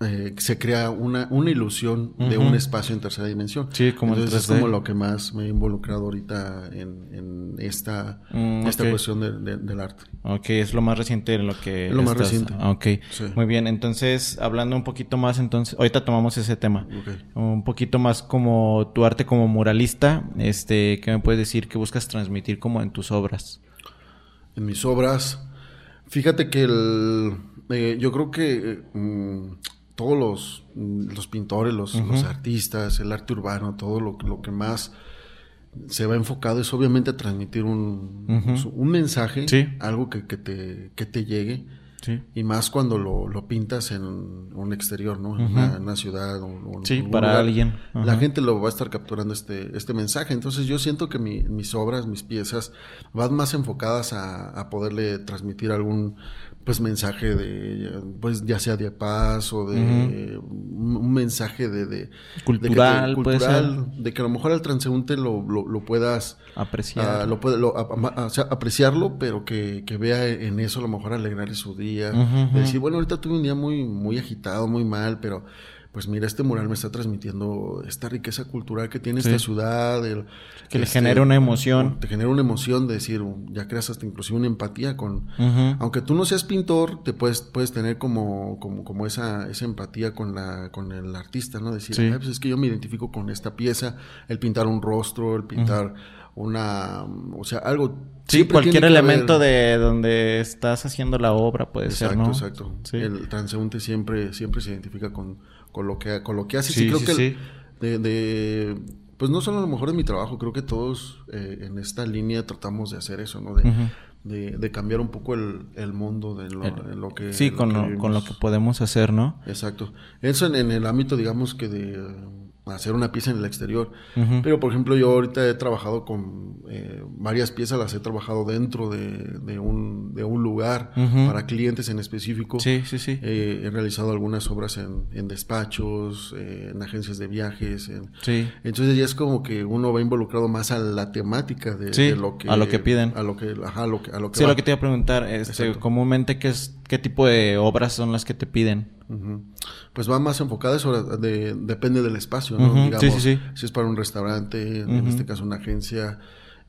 Eh, se crea una, una ilusión de un espacio en tercera dimensión. Sí, como Entonces es 3D. como lo que más me he involucrado ahorita en, en esta, Mm, esta cuestión de- de- del arte. Ok, es lo más reciente en lo que... Es lo más reciente. Ok, Sí. muy bien. Entonces, hablando un poquito más, entonces, ahorita tomamos ese tema. Ok. Un poquito más como tu arte como muralista, este, ¿qué me puedes decir que buscas transmitir como en tus obras? en mis obras. Fíjate que el, eh, yo creo que eh, mm, todos los, mm, los pintores, los, los artistas, el arte urbano, todo lo, lo que más se va enfocado es obviamente a transmitir un, un mensaje, Sí. algo que, que te, que te llegue Sí. Y más cuando lo, lo pintas en un exterior, ¿no? En, una, ciudad o, o en Sí, para alguien. La gente lo va a estar capturando este, este mensaje. Entonces yo siento que mi- mis obras, mis piezas, van más enfocadas a, a poderle transmitir algún pues mensaje de pues ya sea de paz o de un, un mensaje de, de Cultural, de que, te- puede cultural, de que a lo mejor al transeúnte lo, lo, lo puedas Apreciar. Ah, lo puede, lo- a- a- o sea, apreciarlo, pero que, que vea en eso a lo mejor alegrarle su día. De decir, bueno, ahorita tuve un día muy, muy agitado, muy mal, pero pues mira, este mural me está transmitiendo esta riqueza cultural que tiene Sí. esta ciudad. el- Que le este, genera una emoción. Te genera una emoción de decir, ya creas hasta inclusive una empatía con... Aunque tú no seas pintor, te puedes, puedes tener como, como, como esa, esa empatía con la, con el artista, ¿no? Decir, Sí. "Ay, pues es que yo me identifico con esta pieza, el pintar un rostro, el pintar una, o sea, algo. Sí, cualquier elemento haber- de donde estás haciendo la obra puede Exacto, ser, ¿no? exacto. Sí. El transeúnte siempre, siempre se identifica con, con lo que, con lo que hace. Sí, Sí, creo sí, que el- de, de- pues no solo a lo mejor de mi trabajo, creo que todos eh, en esta línea tratamos de hacer eso, ¿no? De, de, de cambiar un poco el, el mundo de lo, El- en lo que Sí, lo con, que lo, con lo que podemos hacer, ¿no? Exacto. Eso en, en el ámbito, digamos, que de hacer una pieza en el exterior. Pero, por ejemplo, yo ahorita he trabajado con eh, varias piezas, las he trabajado dentro de, de un, de un lugar para clientes en específico. Sí, sí, sí. Eh, he realizado algunas obras en, en despachos, eh, en agencias de viajes. en- Sí. Entonces ya es como que uno va involucrado más a la temática de, Sí, de lo que... a lo que piden. A lo que, ajá, a lo que, a lo que Sí, va. lo que te iba a preguntar, este, comúnmente, ¿qué, es, ¿qué tipo de obras son las que te piden? Ujú. Pues va más enfocada eso, de- depende del espacio, ¿no? Digamos, sí, sí, sí. si es para un restaurante, en este caso una agencia,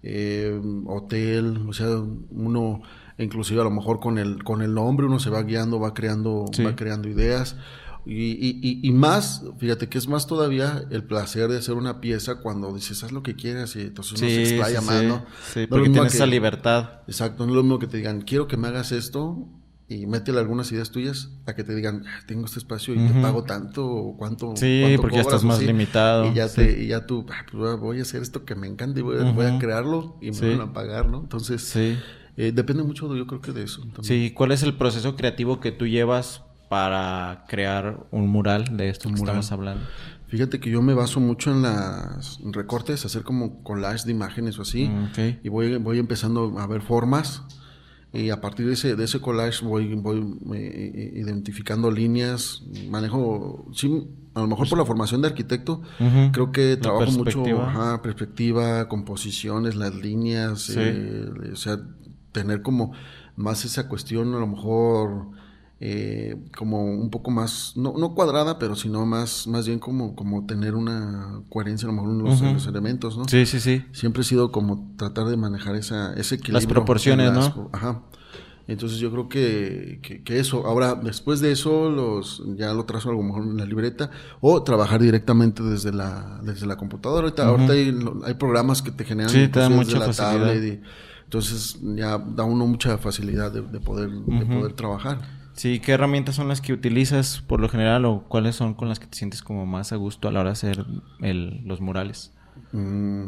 eh, hotel, o sea, uno inclusive a lo mejor con el con el nombre uno se va guiando, va creando, va creando ideas. Y, y, y, más, fíjate que es más todavía el placer de hacer una pieza cuando dices, haz lo que quieras y entonces uno se explaya sí, más. ¿no? Sí, No porque tienes que- esa libertad. Exacto, no es lo mismo que te digan, quiero que me hagas esto y métele algunas ideas tuyas a que te digan, "Ah, tengo este espacio y te pago tanto o cuánto. Sí, cuánto porque ya cobras", estás más limitado. Y ya, Sí. te, y ya tú, "Ah, pues voy a hacer esto que me encanta y voy, a- voy a Ujú. crearlo y me Sí. van a pagar, ¿no? Entonces, eh, depende mucho, yo creo que de eso. también. Sí, ¿cuál es el proceso creativo que tú llevas para crear un mural de esto que mural. estamos hablando? Fíjate que yo me baso mucho en las recortes, hacer como collage de imágenes o así. Mm, y voy, voy empezando a ver formas y a partir de ese, de ese collage voy, voy eh, eh, identificando líneas, manejo, sí, a lo mejor por la formación de arquitecto, creo que trabajo mucho, perspectiva. ajá, perspectiva, composiciones, las líneas, Sí. eh, o sea, tener como más esa cuestión a lo mejor... eh, como un poco más, no, no cuadrada, pero sino más, más bien como, como tener una coherencia a lo mejor en los, elementos, ¿no? Sí, sí, sí. Siempre he sido como tratar de manejar esa, ese equilibrio. proporciones, las- ¿no? Ajá. Entonces yo creo que, que, que eso. Ahora, después de eso, los ya lo trazo a lo mejor en la libreta o trabajar directamente desde la, desde la computadora. Ahorita, Ujú. ahorita hay, hay programas que te generan Sí, te inclusive mucha desde la facilidad. tablet y- entonces ya da uno mucha facilidad de, de poder, de Ujú. poder trabajar. Sí, ¿qué herramientas son las que utilizas por lo general o cuáles son con las que te sientes como más a gusto a la hora de hacer el- los murales? Mm,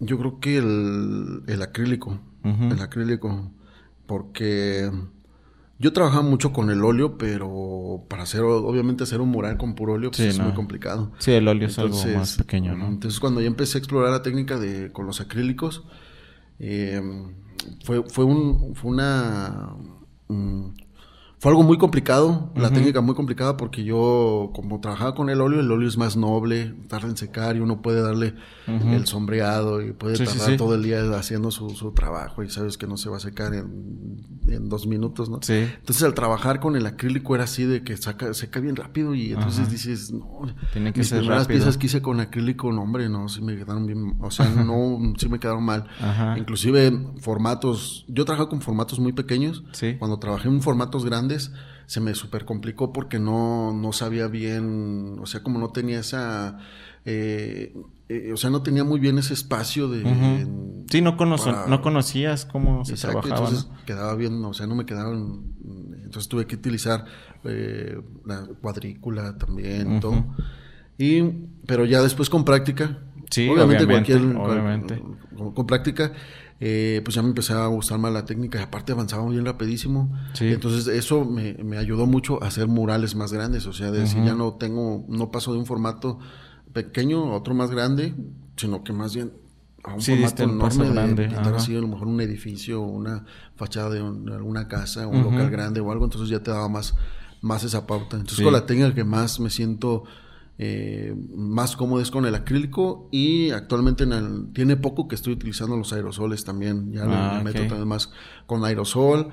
yo creo que el, el acrílico, el acrílico, porque yo trabajaba mucho con el óleo, pero para hacer, obviamente hacer un mural con puro óleo, pues Sí, es no. muy complicado. Sí, el óleo es algo más pequeño, ¿no? Entonces cuando yo empecé a explorar la técnica de con los acrílicos, eh, fue, fue un, fue una mm, fue algo muy complicado, la técnica muy complicada porque yo como trabajaba con el óleo, el óleo es más noble, tarda en secar y uno puede darle el sombreado y puede Sí, sí, tardar sí. todo el día haciendo su, su trabajo y sabes que no se va a secar en, en dos minutos, ¿no? Sí. Entonces al trabajar con el acrílico era así de que saca, seca bien rápido y entonces Ajá. dices, no, Tiene que mis ser primeras rápido. piezas que hice con acrílico, no hombre, no, sí me quedaron bien, o sea, no, sí me quedaron mal. Ajá. Inclusive formatos, yo trabajaba con formatos muy pequeños, Sí. cuando trabajé en formatos grandes se me super complicó porque no, no sabía bien, o sea, como no tenía esa, eh, eh, o sea, no tenía muy bien ese espacio de... Sí, no, conoce- para- no conocías cómo se Exacto, trabajaba. entonces ¿no? quedaba bien, o sea, no me quedaron, entonces tuve que utilizar eh, la cuadrícula también, todo. Y, pero ya después con práctica, Sí, obviamente, obviamente, cualquier, obviamente. Con, con práctica, eh, pues ya me empezaba a gustar más la técnica y aparte avanzaba bien rapidísimo. Sí. Entonces eso me, me ayudó mucho a hacer murales más grandes, o sea, de decir, ya no tengo, no paso de un formato pequeño a otro más grande, sino que más bien a un Sí, formato enorme de grande, pintar ajá. así a lo mejor un edificio, una fachada de, un- de alguna casa, un local grande o algo, entonces ya te daba más, más esa pauta. Entonces Sí. con la técnica que más me siento eh, más cómodo es con el acrílico y actualmente en el- tiene poco que estoy utilizando los aerosoles también, ya Ah, le meto también más con aerosol.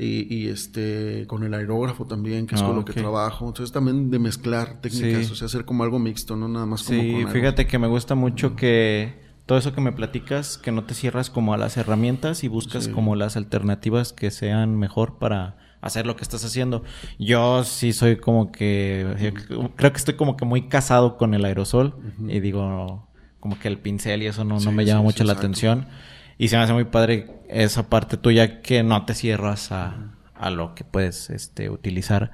Y, y, este con el aerógrafo también, que es Ah, con lo ok. que trabajo. Entonces también de mezclar técnicas, Sí. o sea, hacer como algo mixto, no nada más como Sí, con fíjate que me gusta mucho que todo eso que me platicas, que no te cierras como a las herramientas y buscas Sí. como las alternativas que sean mejor para hacer lo que estás haciendo. Yo sí soy como que, creo que estoy como que muy casado con el aerosol y digo, como que el pincel y eso no, no me llama sí, mucho sí, la exacto. atención. Y se me hace muy padre esa parte tuya que no te cierras a, a lo que puedes este, utilizar.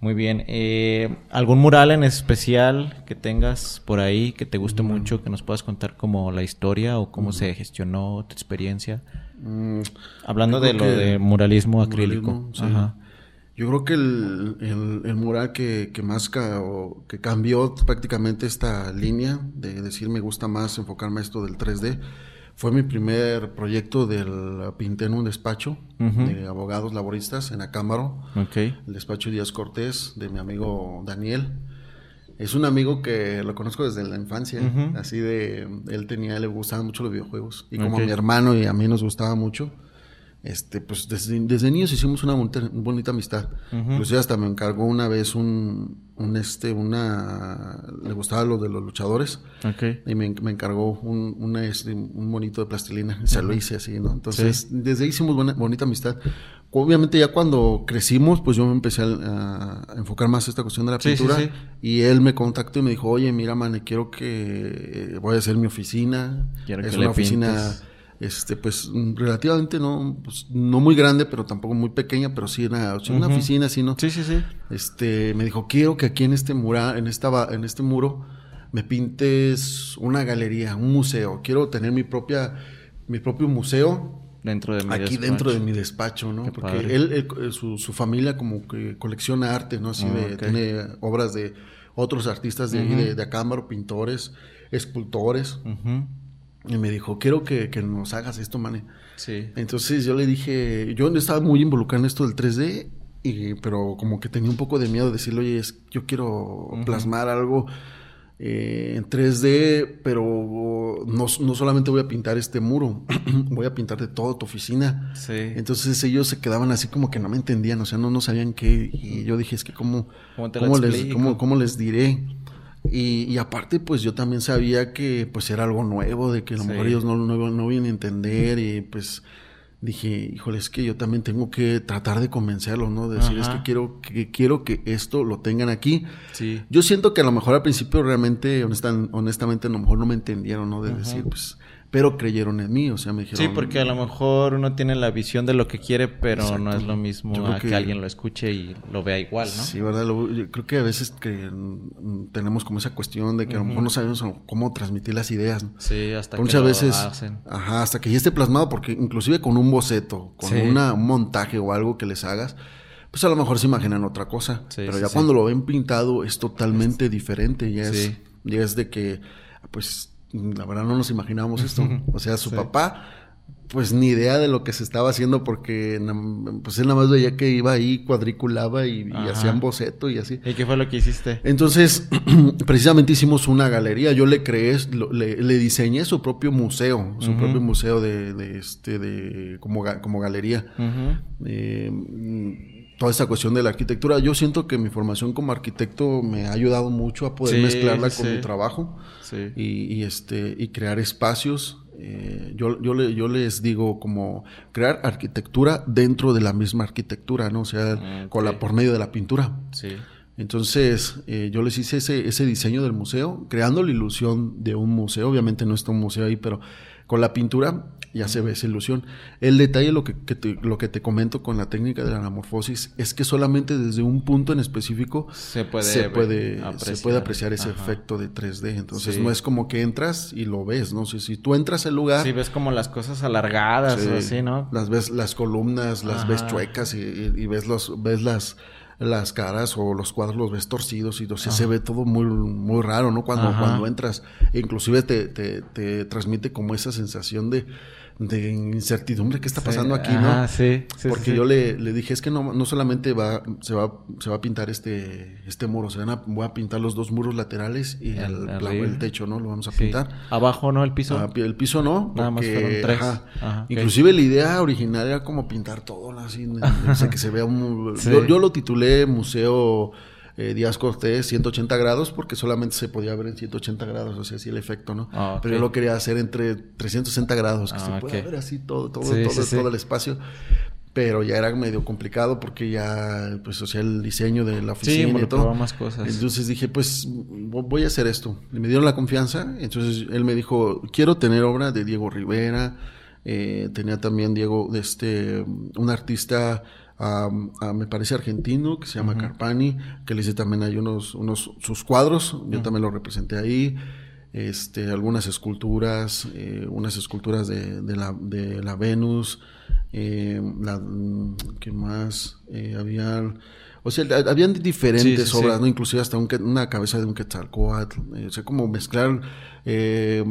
Muy bien. Eh, ¿Algún mural en especial que tengas por ahí que te guste mucho, que nos puedas contar como la historia o cómo se gestionó tu experiencia? Mm, Hablando de lo de muralismo acrílico. muralismo, sí. Ajá. Yo creo que el, el- el mural que, que más ca- o que cambió prácticamente esta línea de decir me gusta más enfocarme a esto del 3D fue mi primer proyecto del pinté en un despacho de abogados laboristas en Acámbaro, Ok. el despacho Díaz Cortés de mi amigo Daniel. Es un amigo que lo conozco desde la infancia, así de él tenía le gustaban mucho los videojuegos y como a mi hermano y a mí nos gustaba mucho, este pues desde, desde niños hicimos una bonita, bonita amistad. Ujú. Inclusive hasta me encargó una vez un, un este una le gustaba lo de los luchadores Ok. y me, me encargó un, una, este, un monito de plastilina. Se lo hice así, ¿no? Entonces, desde ahí hicimos buena, bonita amistad. Obviamente, ya cuando crecimos, pues yo me empecé a, a enfocar más esta cuestión de la Sí, sí, pintura. sí. Y él me contactó y me dijo, oye, mira, man, quiero que eh, voy a hacer mi oficina. Quiero es que una oficina, pintes. este, pues, relativamente no, pues, no muy grande, pero tampoco muy pequeña, pero sí una, o sea, una Ujú. oficina así, ¿no? Sí, sí, sí. este me dijo quiero que aquí en este mural en esta en este muro me pintes una galería un museo quiero tener mi propia mi propio museo Dentro de mi aquí despacho. dentro de mi despacho no Qué porque él, él, su, su familia como que colecciona arte no así Ah, de tiene obras de otros artistas de ahí de, de Acámbaro pintores escultores. Y me dijo quiero que, que nos hagas esto mane Sí. entonces yo le dije, yo estaba muy involucrado en esto del 3D, y, pero como que tenía un poco de miedo de decirle, oye, es- yo quiero plasmar algo eh, en 3D, pero no, no solamente voy a pintar este muro, voy a pintar de toda tu oficina. Sí. Entonces ellos se quedaban así como que no me entendían, o sea, no, no sabían qué, y yo dije, es que cómo, ¿Cómo les, cómo, cómo les diré. Y, y aparte, pues yo también sabía que pues era algo nuevo, de que a lo Sí. mejor ellos no, no, no iban a entender y pues dije, híjole, es que yo también tengo que tratar de convencerlos, ¿no? De decir, es que quiero, que quiero que esto lo tengan aquí. Sí. Yo siento que a lo mejor al principio realmente, honesta- honestamente, a lo mejor no me entendieron, ¿no? De decir, pues, pero creyeron en mí, o sea, me dijeron... Sí, porque a lo mejor uno tiene la visión de lo que quiere, pero no es lo mismo a que... que- alguien lo escuche y lo vea igual, ¿no? Sí, ¿verdad? Lo- yo creo que a veces que mm, tenemos como esa cuestión de que a lo mejor no sabemos cómo transmitir las ideas. ¿no? Sí, hasta que Muchas lo veces, hacen. ajá, hasta que ya esté plasmado, porque inclusive con un boceto, con Sí. una, un montaje o algo que les hagas, pues a lo mejor se imaginan otra cosa. Sí, pero sí, ya cuando lo ven pintado es totalmente diferente. Ya es, ya es de que, pues, la verdad no nos imaginábamos esto. O sea, su Sí. papá, pues ni idea de lo que se estaba haciendo, porque pues él nada más veía que iba ahí, cuadriculaba y, y hacían boceto y así. ¿Y qué fue lo que hiciste? Entonces, precisamente hicimos una galería. Yo le creé, le, le diseñé su propio museo, su propio museo de, de este, de como, como galería. Ujú. Eh, toda esa cuestión de la arquitectura. Yo siento que mi formación como arquitecto me ha ayudado mucho a poder Sí, mezclarla con sí. mi trabajo Sí. y, y, este y crear espacios. Eh, yo, yo, le- yo les digo como crear arquitectura dentro de la misma arquitectura, ¿no? O sea, Mm, con la, por medio de la pintura. Entonces, eh, yo les hice ese, ese diseño del museo, creando la ilusión de un museo. Obviamente no está un museo ahí, pero con la pintura ya se ve esa ilusión. El detalle, lo que, que te, lo que te comento con la técnica de la anamorfosis, es que solamente desde un punto en específico Se puede, se puede, apreciar. se puede apreciar ese Ajá. efecto de 3D. Entonces Sí. no es como que entras y lo ves, ¿no? Si, si tú entras al lugar... Sí, ves como las cosas alargadas Sí. o así, ¿no? Las ves, las columnas, las ves chuecas y, y- y ves los, ves las, las caras o los cuadros los ves torcidos y o sea, se ve todo muy, muy raro, ¿no? Cuando, Ajá. cuando entras. E inclusive te, te, te transmite como esa sensación de, de incertidumbre. ¿Qué está pasando aquí, no? Ah, sí. sí, Porque sí, yo le, le dije, es que no, no solamente va, se va, se va a pintar este, este muro, se van a, voy a pintar los dos muros laterales y El- techo, ¿no? Lo vamos a pintar. Abajo, ¿no? El piso. Ah, el piso no. Nada más fueron tres. ajá. Ajá. Inclusive la idea original era como pintar todo, así, o sea, que se vea un... Yo, yo lo titulé Museo eh, Díaz Cortés 180 grados porque solamente se podía ver en 180 grados, o sea, así el efecto, ¿no? Ah. Pero yo lo quería hacer entre 360 grados, que Ah, se pueda ok. ver así todo, todo, Sí, todo, sí, sí. todo el espacio. Pero ya era medio complicado porque ya, pues, o sea, el diseño de la Sí, oficina y involucraba todo. más cosas. Entonces dije, pues vo- voy a hacer esto. Y me dieron la confianza. Entonces él me dijo, quiero tener obra de Diego Rivera. Eh, tenía también Diego, este, un artista, ah, me parece argentino, que se llama Carpani, que le hice también hay unos, unos, sus cuadros. Yo también lo representé ahí. Este, algunas esculturas, eh, unas esculturas de, de la, de la Venus, eh, la, mm, ¿qué más? Eh, habían, o sea, ha- habían diferentes Sí, sí, obras, sí. ¿no? Inclusive hasta un una cabeza de un quetzalcóatl, eh, o sea, como mezclar eh,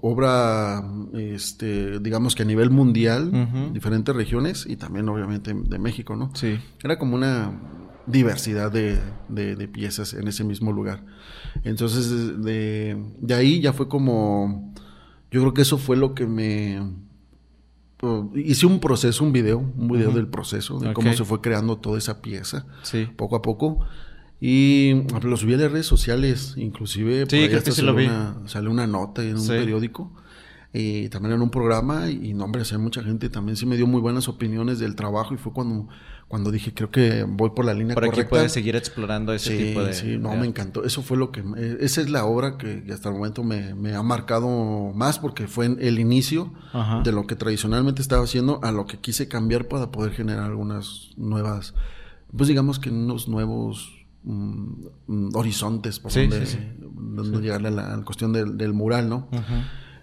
obra, este, digamos que a nivel mundial, diferentes regiones y también obviamente de México, ¿no? Sí. Era como una diversidad de, de- de piezas en ese mismo lugar. Entonces, de, de ahí ya fue como, yo creo que eso fue lo que me... uh, hice un proceso, un video, un video del proceso, de cómo se fue creando toda esa pieza, Sí. poco a poco. Y lo subí a las redes sociales, inclusive por Sí, ahí creo que sí lo vi. Una, salió una nota en un Sí. periódico y también en un programa y no hombre, o sea, mucha gente también sí me dio muy buenas opiniones del trabajo y fue cuando, cuando dije creo que voy por la línea Por aquí correcta. puedes seguir explorando ese Sí, tipo de... sí, no, de- me encantó. Eso fue lo que... eh, esa es la obra que, hasta el momento me, me ha marcado más porque fue en el inicio Ajá. de lo que tradicionalmente estaba haciendo a lo que quise cambiar para poder generar algunas nuevas, pues digamos que unos nuevos mm, mm, horizontes por Sí, donde, sí, sí. donde llegarle a la, a la cuestión del, del mural, ¿no? Ujú.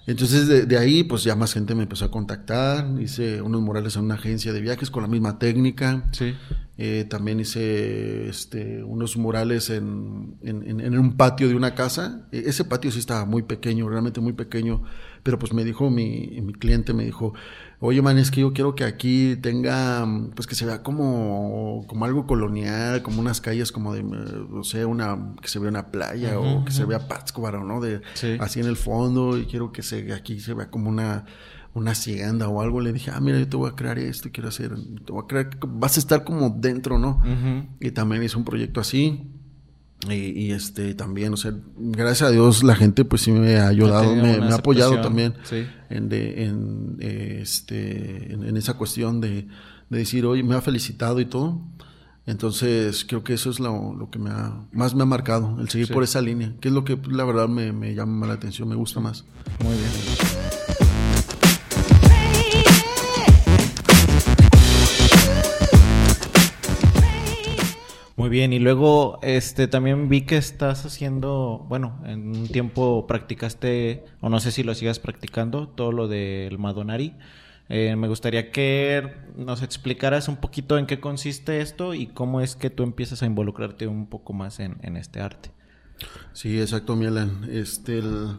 Entonces de, de ahí pues ya más gente me empezó a contactar, hice unos murales en una agencia de viajes con la misma técnica, Sí. eh, también hice este, unos murales en, en- en- en un patio de una casa. E- ese patio sí estaba muy pequeño, realmente muy pequeño. Pero pues me dijo mi, mi cliente, me dijo, oye man, es que yo quiero que aquí tenga, pues que se vea como, como algo colonial, como unas calles como de, no sé, una, que se vea una playa o que se vea Pátzcuaro, ¿no? De, Sí. Así en el fondo y quiero que se, aquí se vea como una una hacienda o algo, le dije, ah, mira, yo te voy a crear esto, quiero hacer, te voy a crear, vas a estar como dentro, ¿no? Ujú. Y también hice un proyecto así. Y, y, este también, o sea, gracias a Dios la gente pues sí me ha ayudado, me, ha apoyado también sí. en, de- en, eh, este, en, en esa cuestión de, de decir, oye, me ha felicitado y todo. Entonces creo que eso es lo, lo que me ha, más me ha marcado, el seguir Sí. por esa línea, que es lo que pues, la verdad me, me llama la atención, me gusta más. Muy bien. Muy bien, y luego este también vi que estás haciendo, bueno, en un tiempo practicaste, o no sé si lo sigas practicando, todo lo del Madonari. Eh, me gustaría que nos explicaras un poquito en qué consiste esto y cómo es que tú empiezas a involucrarte un poco más en, en este arte. Sí, exacto, Mielan. Este, el,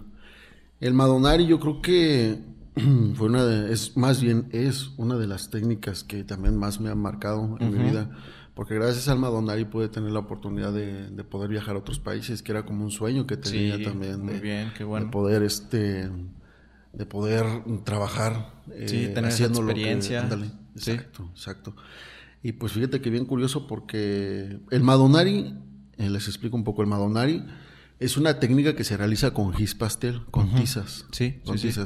el Madonari yo creo que fue una de, es más bien es una de las técnicas que también más me han marcado en mi vida, porque gracias al Madonari pude tener la oportunidad de, de poder viajar a otros países, que era como un sueño que tenía Sí, también. muy de, bien, qué bueno. De poder, este, de poder trabajar. Sí, eh, tener esa haciendo lo que- experiencia. ándale, Sí. exacto, exacto. Y pues fíjate que bien curioso porque el Madonari, eh, les explico un poco, el Madonari es una técnica que se realiza con gis pastel, con tizas. Sí, con sí, sí.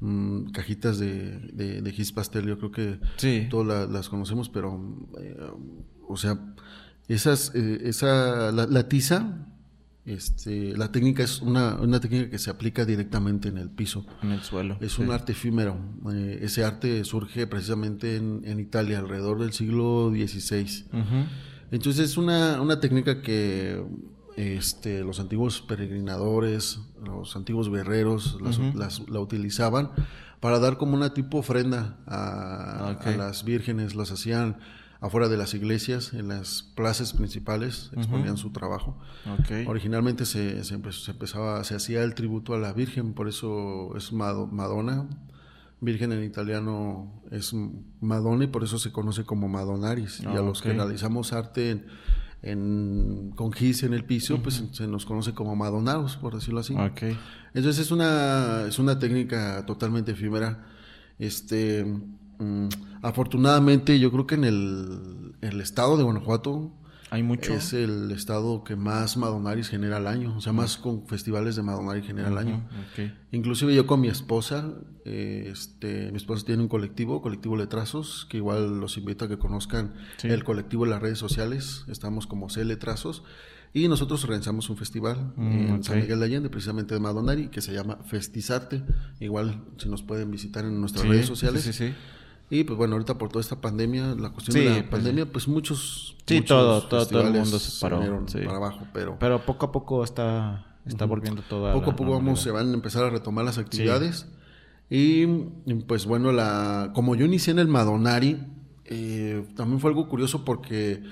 Mm, cajitas de, de, de gis pastel, yo creo que Sí. todas la- las conocemos, pero, eh, o sea, esas, eh, esa, la, la tiza Este, la técnica es una, una técnica que se aplica directamente en el piso. En el suelo. Es un arte efímero. Eh, ese arte surge precisamente en, en, Italia, alrededor del siglo XVI. Entonces es una, una técnica que este, los antiguos peregrinadores, los antiguos guerreros la utilizaban para dar como una tipo ofrenda a, las vírgenes, las hacían afuera de las iglesias, en las plazas principales, exponían su trabajo. Originalmente se, se, empezaba, se hacía el tributo a la Virgen, por eso es Madonna. Virgen en italiano es Madonna y por eso se conoce como Madonaris. y a los que realizamos arte en, en, con gis en el piso, pues se nos conoce como madonados, por decirlo así. Entonces es una, es una técnica totalmente efímera. Este, mm, afortunadamente yo creo que en el, el estado de Guanajuato hay mucho. Es el estado que más Madonaris genera al año, o sea, más con festivales de Madonaris genera al año. Inclusive yo con mi esposa, eh, este, mi esposa tiene un colectivo, colectivo Letrazos, que igual los invito a que conozcan el colectivo en las redes sociales, estamos como C Letrazos, y nosotros organizamos un festival mm, en San Miguel de Allende, precisamente de Madonari, que se llama Festizarte, igual si nos pueden visitar en nuestras redes sociales. Sí, sí, sí. Y pues bueno, ahorita por toda esta pandemia, la cuestión de la pues, pandemia, pues muchos. Sí, todo, todo, todo el mundo se paró. para abajo, pero. Pero poco a poco está, está volviendo todo a Poco a poco vamos, se van a empezar a retomar las actividades. Y pues bueno, la como yo inicié en el Madonari, eh, también fue algo curioso porque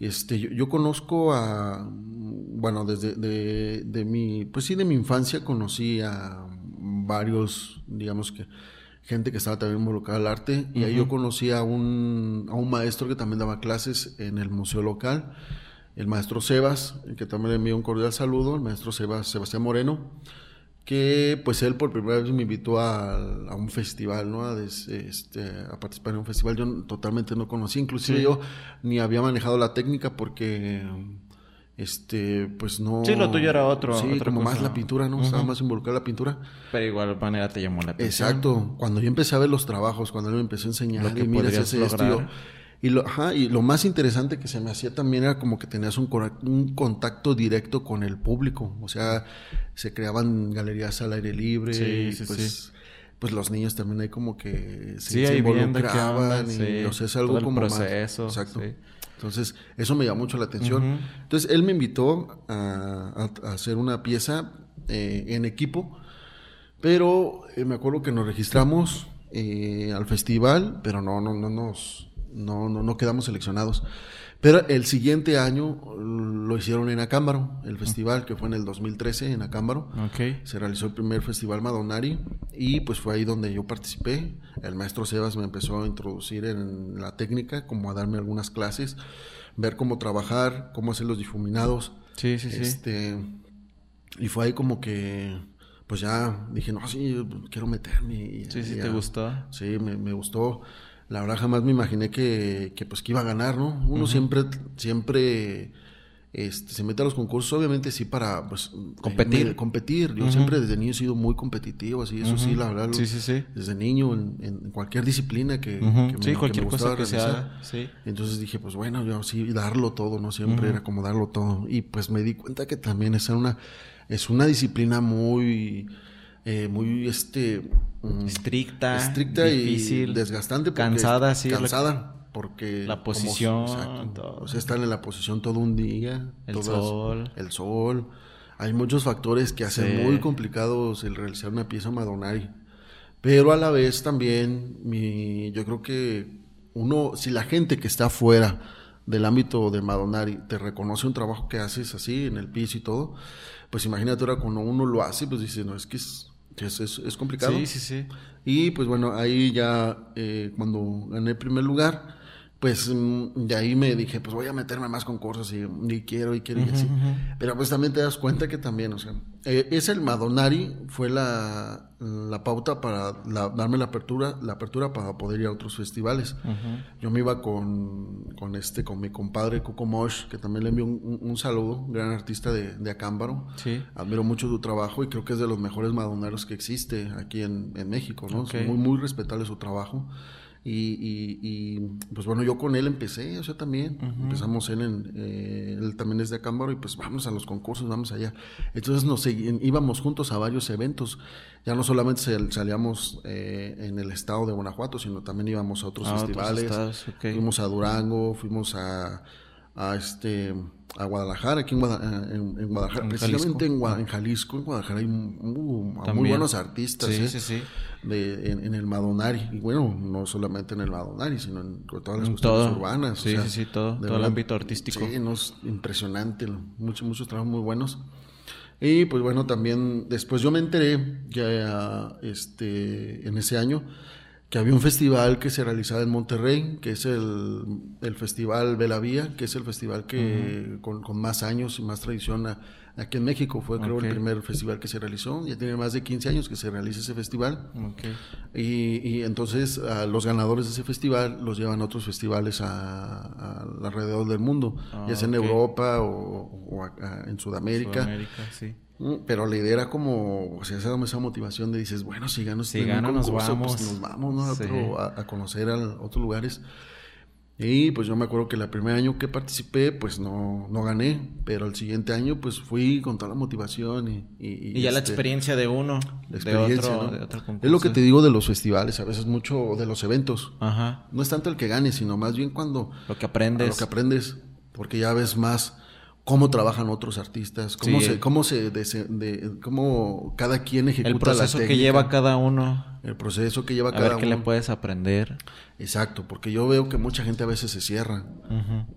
este, yo, yo conozco a, bueno, desde de, de mi, pues sí, de mi infancia conocí a varios, digamos que gente que estaba también involucrada al arte. Y ahí yo conocí a un, a un maestro que también daba clases en el museo local, el maestro Sebas, que también le envió un cordial saludo, el maestro Sebas, Sebastián Moreno, que pues él por primera vez me invitó a, a un festival, ¿no? A, este, a participar en un festival. Yo totalmente no conocí, inclusive yo ni había manejado la técnica porque este, pues no. Sí, lo tuyo era otro. Sí, como más la pintura, ¿no? Estaba más involucrada la pintura. Pero igual manera te llamó la atención. Exacto. Cuando yo empecé a ver los trabajos, cuando él me empezó a enseñar, lo que y mira ese estilo. Y lo, ajá, y lo más interesante que se me hacía también era como que tenías un, un contacto directo con el público. O sea, se creaban galerías al aire libre. Sí, sí, pues, sí. Pues los niños también hay como que se, se involucraban. y, o sea, es algo como proceso, más. Exacto. Entonces, eso me llamó mucho la atención. Entonces, él me invitó a, hacer una pieza eh, en equipo, pero eh, me acuerdo que nos registramos eh, al festival, pero no, no, no nos, no, no, no quedamos seleccionados. Pero el siguiente año lo hicieron en Acámbaro, el festival que fue en el 2013 en Acámbaro. Okay. Se realizó el primer festival Madonari y pues fue ahí donde yo participé. El maestro Sebas me empezó a introducir en la técnica, como a darme algunas clases, ver cómo trabajar, cómo hacer los difuminados. Sí, sí, sí. Este, y fue ahí como que pues ya dije, no, sí, quiero meterme. sí, sí, ¿te gustó? Sí, me, me gustó la verdad jamás me imaginé que, que pues que iba a ganar, ¿no? Uno siempre, siempre este, se mete a los concursos, obviamente sí para pues competir. competir. Yo siempre desde niño he sido muy competitivo, así, eso sí, la verdad. Sí, sí, sí. Desde niño, en, cualquier disciplina que, que sí, cualquier cosa que sea. Sí. Entonces dije, pues bueno, yo sí, darlo todo, ¿no? Siempre era como darlo todo. Y pues me di cuenta que también es una, es una disciplina muy eh, muy este mm, estricta, estricta difícil, y desgastante, cansada, sí, cansada, porque la posición, o sea, están en la posición todo un día, el sol, el sol. Hay muchos factores que hacen muy complicados el realizar una pieza Madonari. Pero a la vez también, mi, yo creo que uno, si la gente que está fuera del ámbito de Madonari te reconoce un trabajo que haces así en el piso y todo, pues imagínate ahora cuando uno lo hace, pues dice, no, es que es es, es, complicado. Sí, sí, sí. Y pues bueno, ahí ya eh, cuando gané el primer lugar, pues mm, de ahí me dije, pues voy a meterme más concursos y, y quiero y quiero y así. Pero pues también te das cuenta que también, o sea, eh, es el Madonari, fue la, la pauta para darme la apertura, la apertura para poder ir a otros festivales. Yo me iba con, con este, con mi compadre Coco Mosh, que también le envío un, un, saludo, gran artista de, de Acámbaro. Sí. Admiro mucho su trabajo y creo que es de los mejores madoneros que existe aquí en, en México, ¿no? muy, muy respetable su trabajo. Y, y, y, pues bueno, yo con él empecé, o sea, también. Empezamos él en, eh, él también es de Acámbaro y pues vamos a los concursos, vamos allá. Entonces nos íbamos juntos a varios eventos. Ya no solamente salíamos eh, en el estado de Guanajuato, sino también íbamos a otros Ah, otros festivales. estados. Fuimos a Durango, fuimos a, a este a Guadalajara, aquí en, Guada- eh, en- en Guadalajara, En precisamente en, Jalisco, en Guadalajara hay muy buenos artistas. Sí, ¿eh? sí, sí. de, en, el Madonari. Y bueno, no solamente en el Madonari, sino en todas las cuestiones urbanas. Sí, sí, sí, todo- todo el ámbito artístico. Sí, no, es impresionante. Muchos, muchos trabajos muy buenos. Y pues bueno, también después yo me enteré ya este, en ese año que había un festival que se realizaba en Monterrey, que es el, el Festival Belavía, que es el festival que con, con más años y más tradición a- aquí en México. Fue creo el primer festival que se realizó. Ya tiene más de 15 años que se realiza ese festival. Y, y entonces a los ganadores de ese festival los llevan a otros festivales a, a- alrededor del mundo, Ah, ya sea en. Europa o, o acá en Sudamérica. Sudamérica, sí. Mm, Pero la idea era como, o sea, esa, esa motivación de dices, bueno, si gano Si este gano, nos vamos. pues nos vamos ¿no? a, Sí. otro- a- a conocer a otros lugares. Y pues yo me acuerdo que el primer año que participé, pues no, no gané, pero el siguiente año pues fui con toda la motivación y... Y, Y ya la este, experiencia de uno, la experiencia, de otro, ¿no? de otro. Es lo que te digo de los festivales, a veces mucho de los eventos. Ajá. No es tanto el que gane, sino más bien cuando Lo que aprendes. lo que aprendes, porque ya ves más cómo trabajan otros artistas, cómo Sí. se, cómo se, dese- de- cómo cada quien ejecuta el proceso la que lleva cada uno. el proceso que lleva A cada ver qué le uno. puedes aprender. Exacto, porque yo veo que mucha gente a veces se cierra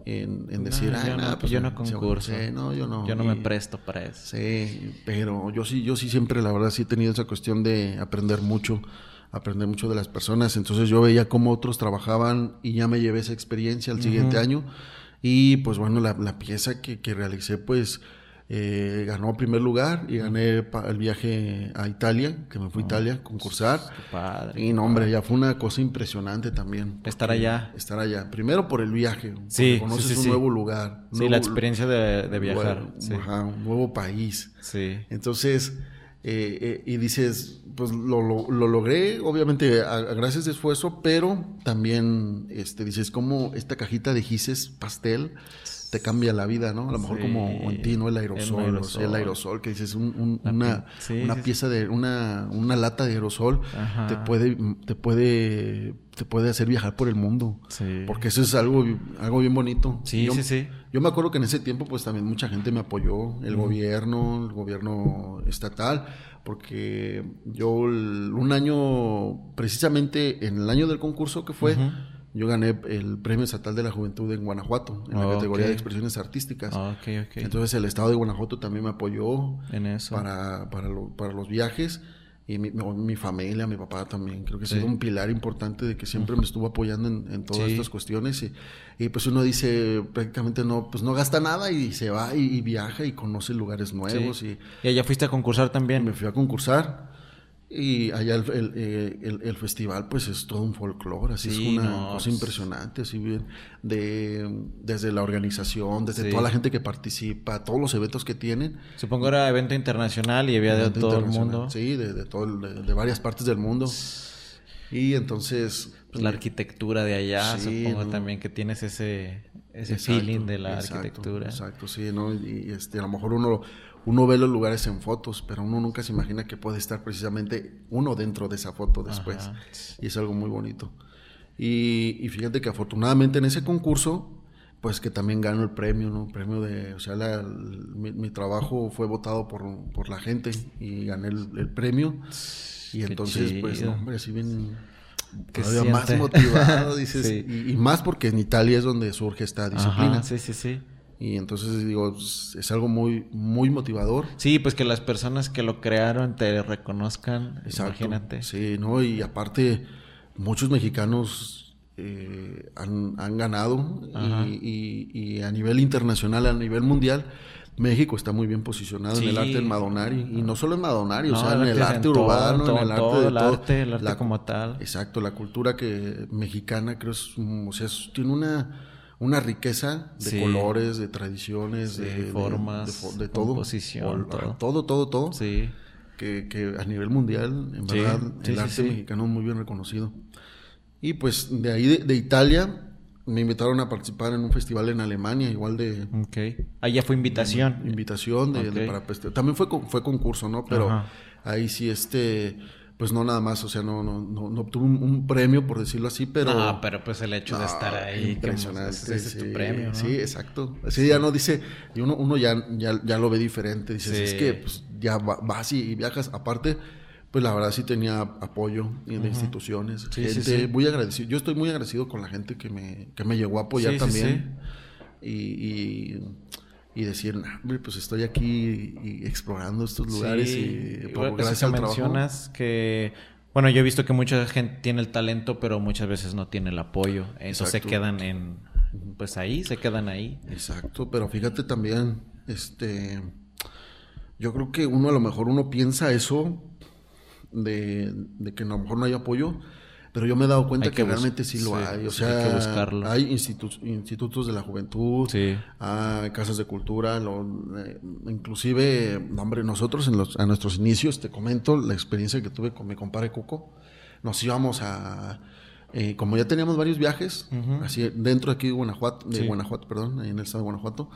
en, en decir, No, "Ay, yo, nada, no, pues, yo no sí, concurso. sí, no, yo no. Yo no me presto para eso. Sí, pero yo sí, yo sí siempre, la verdad, sí he tenido esa cuestión de aprender mucho, aprender mucho de las personas. Entonces yo veía cómo otros trabajaban y ya me llevé esa experiencia al siguiente año. Y pues bueno, la, la pieza que, que realicé, pues eh, ganó primer lugar y gané el viaje a Italia, que me fui a Italia a concursar. Qué padre. Y no, hombre, ya fue una cosa impresionante también. Estar allá. Estar allá. Primero por el viaje. Sí, Conoces sí, sí, un nuevo lugar. Sí, nuevo- la experiencia de, de viajar. sí. ajá, un nuevo país. Sí. Entonces, eh, eh, y dices, pues lo, lo, lo logré, obviamente, a, a gracias de esfuerzo, pero también este, dices, como esta cajita de gises pastel te cambia la vida, ¿no? A lo mejor Sí, como en ti, ¿no? El aerosol, el aerosol. que dices, un- un- una, sí, una sí. pieza de, una, una lata de aerosol Ajá. te puede, te puede, te puede hacer viajar por el mundo. Sí. Porque eso es algo, algo bien bonito. Sí, Yo- sí, sí. yo me acuerdo que en ese tiempo pues también mucha gente me apoyó, el gobierno, el gobierno estatal, porque yo el- un año, precisamente en el año del concurso que fue, yo gané el Premio Estatal de la Juventud en Guanajuato, en la categoría de expresiones artísticas. Ah, ok, ok. Entonces el estado de Guanajuato también me apoyó en eso. para, para, lo- para los viajes. Y mi, mi- mi familia, mi papá también, creo que ha Sí. sido un pilar importante de que siempre me estuvo apoyando en, en todas Sí. estas cuestiones. Y, y pues uno dice, prácticamente no, pues no gasta nada y se va y, y viaja y conoce lugares nuevos. Sí. Y, Y allá fuiste a concursar también. me fui a concursar. Y allá el, el, eh, el- el festival pues es todo un folclore, así Sí, es una no, cosa impresionante, así bien, de, desde la organización, desde Sí. toda la gente que participa, todos los eventos que tienen. Supongo era evento internacional y había de todo el mundo. Sí, de, de todo de, de varias partes del mundo. Y entonces... Pues la arquitectura de allá, Sí, supongo no. también que tienes ese, ese Exacto, feeling de la exacto, arquitectura. Exacto, sí, ¿no? Y, y, este, a lo mejor uno, uno ve los lugares en fotos, pero uno nunca se imagina que puede estar precisamente uno dentro de esa foto después. Ajá. Y es algo muy bonito. Y, y fíjate que afortunadamente en ese concurso, pues que también gano el premio, ¿no? Premio de, o sea, la- mi, mi trabajo fue votado por, por la gente y gané el, el premio. Y entonces, pues, no, hombre, así bien... ¿Qué Todavía más motivado, dices. Sí. y, y más porque en Italia es donde surge esta disciplina. Ajá, sí, sí, sí. Y entonces digo, es es algo muy, muy motivador. Sí, pues que las personas que lo crearon te reconozcan. Exacto. Imagínate. Sí, ¿no? Y aparte, muchos mexicanos eh, han, han ganado y, y- y a nivel internacional, a nivel mundial, México está muy bien posicionado en el arte del Madonari. Y no solo en Madonari, o sea, en el arte urbano, todo, en el arte todo, de el todo. arte, el arte La- como tal. Exacto, la cultura que mexicana creo es, o sea, es- tiene una, una riqueza de Sí. colores, de tradiciones, Sí, de, formas, de, todo. composición, O- todo. todo, todo, todo. Sí. Que, que a nivel mundial, en Sí, verdad, el arte mexicano es muy bien reconocido. Y pues de ahí, de, de Italia, me invitaron a participar en un festival en Alemania, igual de... Ok. Ahí ya fue invitación. Invitación de, de Ok. para También fue, fue concurso, ¿no? Pero Ajá. ahí sí, este... Pues no nada más, o sea, no, no, no, no obtuve un, un premio, por decirlo así, pero... No, pero pues el hecho de No, estar ahí. Impresionante. Ese, ese es tu premio, ¿no? Sí, exacto. Sí, ya no dice, y uno, uno ya, ya, ya lo ve diferente. Dices, Sí. es que pues, ya va- vas y, viajas. Aparte, pues la verdad sí tenía apoyo de instituciones, Sí, sí, gente sí. muy agradecido. Yo estoy muy agradecido con la gente que me, que me llegó a apoyar también. Y, y, y decir, "Nah, hombre, pues estoy aquí y explorando estos lugares Sí, y por, gracias que al trabajo. mencionas que bueno yo he visto que mucha gente tiene el talento pero muchas veces no tiene el apoyo. Entonces se quedan en pues ahí se quedan ahí. Exacto, pero fíjate también, este, yo creo que uno a lo mejor uno piensa eso de, de que a lo mejor no hay apoyo, pero yo me he dado cuenta que, realmente sí lo sí, hay. O sí, hay sea, que buscarlo. hay institu- institutos de la juventud, Sí. hay casas de cultura, lo- eh, inclusive, hombre, nosotros en los, a nuestros inicios, te comento la experiencia que tuve con mi compadre Cuco, nos íbamos a... eh, como ya teníamos varios viajes, así dentro de aquí de Guanajuato, de. Guanajuato, perdón, ahí en el estado de Guanajuato,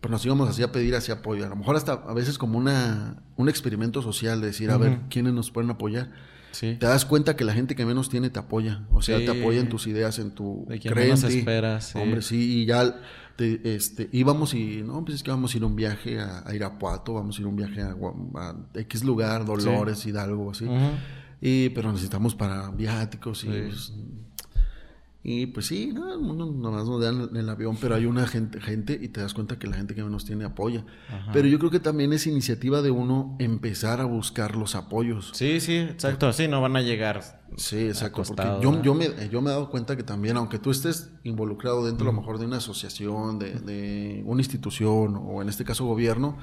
pues nos íbamos así a pedir así apoyo. A lo mejor hasta a veces como una, un experimento social de decir, a ver, ¿quiénes nos pueden apoyar? Sí Te das cuenta que la gente que menos tiene te apoya. O sea, Sí. te apoya en tus ideas, en tu... De quien cree en menos ti. esperas, sí. Hombre, sí, y ya te- este, íbamos y... No, pues es que vamos a ir a un viaje a, a Irapuato, vamos a ir a un viaje a, a X lugar, Dolores, Hidalgo, así. Ujú. Y, pero necesitamos para viáticos y... Pues, y pues sí, no, uno nomás nos dan el, avión, pero hay una gente, gente y te das cuenta que la gente que menos tiene apoya. Pero yo creo que también es iniciativa de uno empezar a buscar los apoyos. sí sí exacto sí no van a llegar Sí, exacto. Porque yo, yo, me, yo me he dado cuenta que también, aunque tú estés involucrado dentro a lo mejor de una asociación, de, de una institución o en este caso gobierno,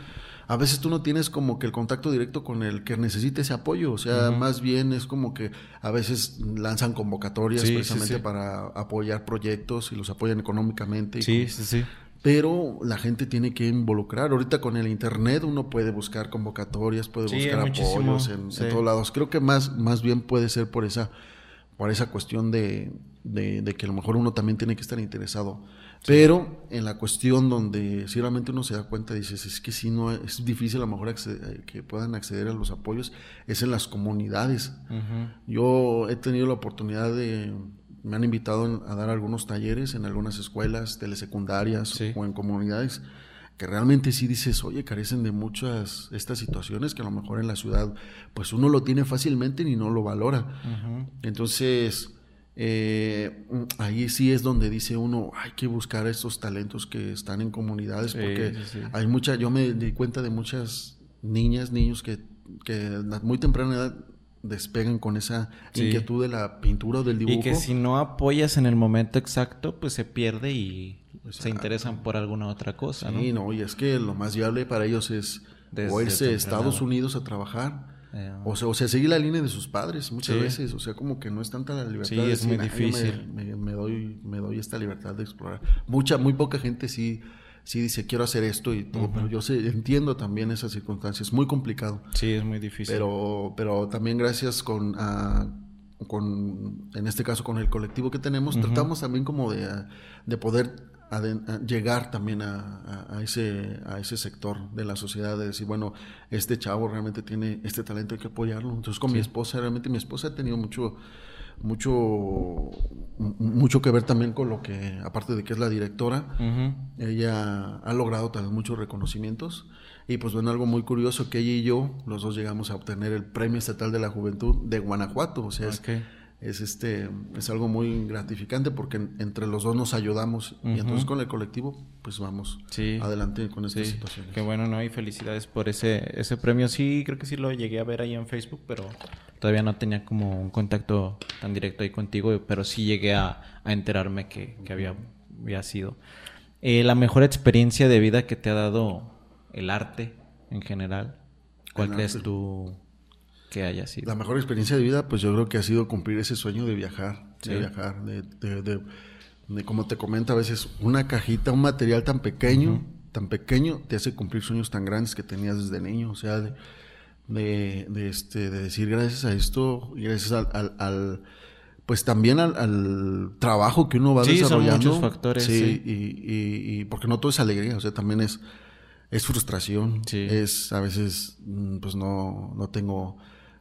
a veces tú no tienes como que el contacto directo con el que necesite ese apoyo. O sea, más bien es como que a veces lanzan convocatorias Sí, precisamente sí. para apoyar proyectos y los apoyan económicamente. y sí sí sí pero la gente tiene que involucrar. Ahorita con el internet uno puede buscar convocatorias, puede Sí, buscar apoyos en, en todos lados. Creo que más, más bien puede ser por esa, por esa cuestión de, de, de que a lo mejor uno también tiene que estar interesado. Pero en la cuestión donde si realmente uno se da cuenta, dices, es que si no es difícil a lo mejor acceder- que puedan acceder a los apoyos, es en las comunidades. Yo he tenido la oportunidad de, me han invitado a dar algunos talleres en algunas escuelas telesecundarias Sí. o en comunidades que realmente sí dices, oye, carecen de muchas estas situaciones que a lo mejor en la ciudad pues uno lo tiene fácilmente y no lo valora. Entonces, eh, ahí sí es donde dice uno, hay que buscar estos talentos que están en comunidades porque sí, sí. hay mucha, yo me di cuenta de muchas niñas, niños que, que a muy temprana edad despegan con esa inquietud de la pintura o del dibujo. y que si no apoyas en el momento exacto pues se pierde y se interesan por alguna otra cosa. Sí, no, y es que lo más viable para ellos es Desde o irse a Estados. Unidos a trabajar, O sea, o sea, seguir la línea de sus padres muchas Sí. veces, o sea, como que no es tanta la libertad. Sí, de es muy "Ah, difícil". Me, me- me doy, me doy esta libertad de explorar. Mucha, muy poca gente sí, sí dice quiero hacer esto y todo, pero yo sé, entiendo también esas circunstancias, muy complicado. sí es muy difícil Pero, pero también gracias con, a- con, en este caso con el colectivo que tenemos, tratamos también como de, de poder aden- a llegar también a, a- a ese, a ese sector de la sociedad, de decir, bueno, este chavo realmente tiene este talento, hay que apoyarlo. Entonces con mi esposa, realmente mi esposa ha tenido mucho, mucho, mucho que ver también con lo que, aparte de que es la directora, ella ha logrado también muchos reconocimientos y pues bueno, algo muy curioso que ella y yo, los dos llegamos a obtener el Premio Estatal de la Juventud de Guanajuato, o sea, es- Ok. Es, este es algo muy gratificante porque en- entre los dos nos ayudamos y entonces con el colectivo pues vamos Sí. adelante con estas Sí, situaciones. qué bueno, ¿no? Y felicidades por ese, ese premio. Sí, creo que sí lo llegué a ver ahí en Facebook, pero todavía no tenía como un contacto tan directo ahí contigo, pero sí llegué a, a enterarme que, que había, había sido. Eh, la mejor experiencia de vida que te ha dado el arte en general, ¿cuál crees tú que haya sido? La mejor experiencia de vida, pues yo creo que ha sido cumplir ese sueño de viajar, Sí. de viajar, de, de, de- de, como te comento a veces, una cajita, un material tan pequeño, tan pequeño, te hace cumplir sueños tan grandes que tenías desde niño, o sea, de, de, este, de decir gracias a esto, gracias al, al, al- pues también al, al trabajo que uno va Sí, son desarrollando. muchos factores, Sí, sí. Y, y- y porque no todo es alegría, o sea, también es, es frustración. Sí. Es, a veces, mm, pues no, no tengo,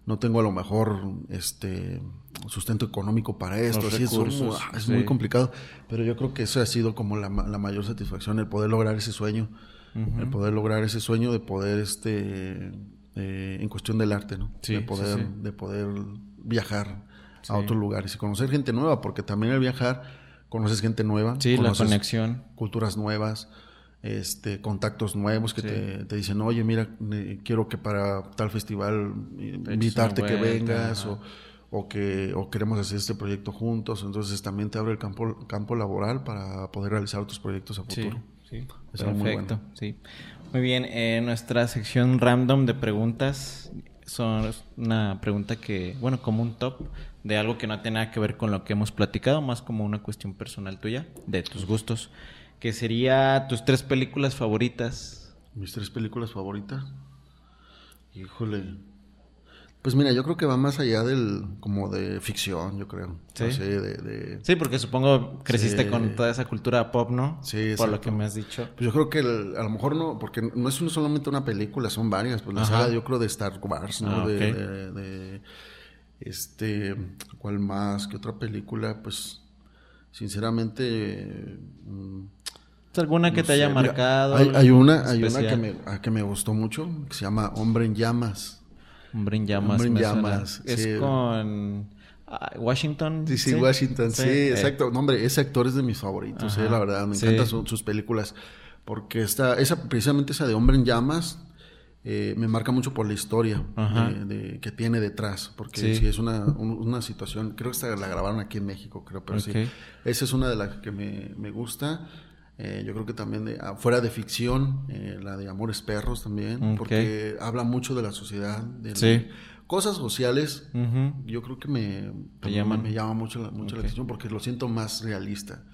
no tengo a lo mejor, este, sustento económico para esto. Los así es, recursos, es sí. muy complicado. Pero yo creo que eso ha sido como la, la mayor satisfacción, el poder lograr ese sueño. El poder lograr ese sueño de poder, este, eh, en cuestión del arte, ¿no? Sí, de poder, sí. de poder viajar a otros lugares y conocer gente nueva, porque también al viajar conoces gente nueva, Sí, la conexión. culturas nuevas, este, contactos nuevos que Sí. te, te dicen, oye, mira, eh, quiero que para tal festival eh, invitarte que vengas o, o que o queremos hacer este proyecto juntos, entonces también te abre el campo campo laboral para poder realizar otros proyectos a futuro. sí. Eso es muy Perfecto, bueno. sí. Muy bien, en nuestra sección random de preguntas son una pregunta que, bueno, como un top de algo que no tiene nada que ver con lo que hemos platicado, más como una cuestión personal tuya, de tus gustos, que sería tus tres películas favoritas. Mis tres películas favoritas. Híjole. Pues mira, yo creo que va más allá del como de ficción, yo creo. Sí. No sé, de, de- Sí, porque supongo creciste Sí. con toda esa cultura pop, ¿no? Sí, Por lo exacto. que me has dicho. Pues yo creo que el- a lo mejor no, porque no es solamente una película, son varias. Pues la Ajá. saga, yo creo, de Star Wars, ¿no? Ah, de, de- de- este, ¿cuál más? ¿Qué otra película? Pues, sinceramente, ¿Alguna que no te haya. Mira, marcado? Hay, hay una, hay una que me, ah, que me gustó mucho, que se llama Hombre en Llamas. Hombre en llamas. Hombre en llamas, Es sí. con ah, Washington. Sí, sí, Washington, sí, Eh, exacto. No, hombre, ese actor es de mis favoritos, eh, la verdad, me encantan su- sus películas. Porque esta, esa, precisamente esa de Hombre en Llamas, eh, me marca mucho por la historia Ajá. de- de- que tiene detrás. Porque Sí. es una, un- una situación, creo que esta la grabaron aquí en México, creo, pero sí. Esa es una de las que me, me gusta. Eh, yo creo que también, de, ah, fuera de ficción, eh, la de Amores Perros también, porque habla mucho de la sociedad, de Sí. cosas sociales yo creo que me, llaman. me llama mucho, la, mucho la atención porque lo siento más realista,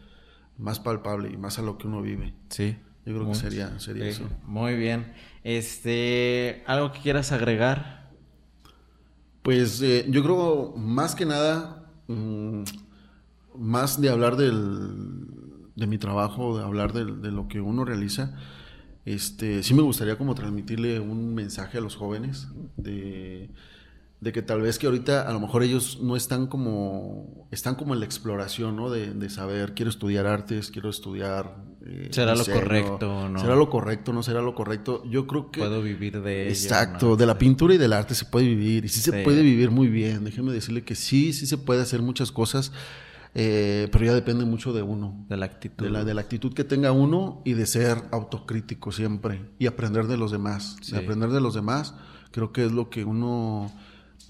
más palpable y más a lo que uno vive. Sí. Yo creo que sería, sería sí, eso. Muy bien. Este, ¿algo que quieras agregar? Pues eh, yo creo más que nada, mm, más de hablar del, de mi trabajo, de hablar de, lo que uno realiza, este, sí me gustaría como transmitirle un mensaje a los jóvenes de, de que tal vez que ahorita a lo mejor ellos no están como, están como en la exploración, ¿no? De, de saber, quiero estudiar artes, quiero estudiar... eh, ¿Será lo correcto no? ¿Será lo correcto no será lo correcto? Yo creo que... ¿Puedo vivir de ello? Exacto, ¿no? de la pintura y del arte se puede vivir, y sí se Sí. puede vivir muy bien. Déjeme decirle que sí, sí se puede hacer muchas cosas, eh, pero ya depende mucho de uno, De la actitud. de la, de la actitud que tenga uno y de ser autocrítico siempre y aprender de los demás. Sí. De aprender de los demás, creo que es lo que uno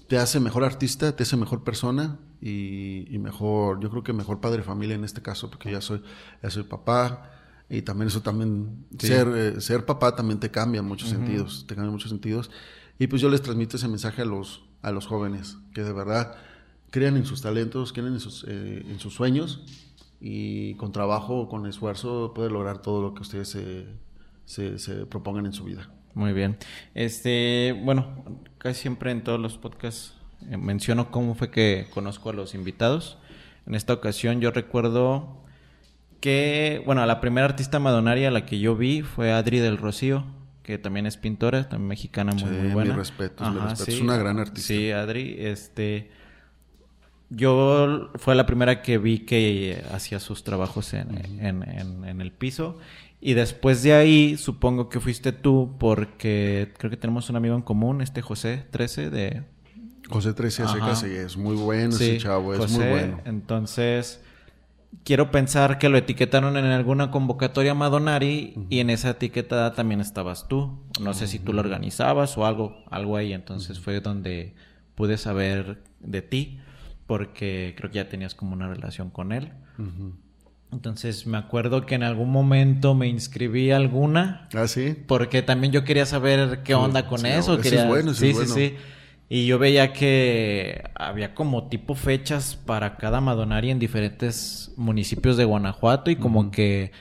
te hace mejor artista, te hace mejor persona y, y mejor, yo creo que mejor padre de familia en este caso, porque ya soy, ya soy papá. Y también eso también, Sí. ser, eh, ser papá también te cambia en muchos sentidos, te cambia en muchos sentidos. Y pues yo les transmito ese mensaje a los, a los jóvenes, que de verdad crean en sus talentos, crean en sus, eh, en sus sueños y con trabajo, con esfuerzo pueden lograr todo lo que ustedes se, se, se propongan en su vida. Muy bien. Este, bueno, casi siempre en todos los podcasts eh, menciono cómo fue que conozco a los invitados. En esta ocasión yo recuerdo que, bueno, la primera artista madonaria a la que yo vi fue Adri del Rocío, que también es pintora, también mexicana muy, Sí, muy buena. mis respetos. Es una gran artista. Sí, Adri, este... Yo fue la primera que vi que hacía sus trabajos en, en- en- en el piso. Y después de ahí, supongo que fuiste tú, porque creo que tenemos un amigo en común, este José 13 de... José 13 Ajá. Secas sí, es muy bueno Sí, ese chavo, es muy bueno. Entonces, quiero pensar que lo etiquetaron en alguna convocatoria Madonari y en esa etiqueta también estabas tú. No sé si tú lo organizabas o algo, algo ahí. Entonces fue donde pude saber de ti, porque creo que ya tenías como una relación con él. Entonces me acuerdo que en algún momento me inscribí a alguna ¿Ah, sí? porque también yo quería saber qué onda con sí, eso. quería... es bueno, sí, es bueno. sí, sí. Y yo veía que había como tipo fechas para cada Madonari en diferentes municipios de Guanajuato y como que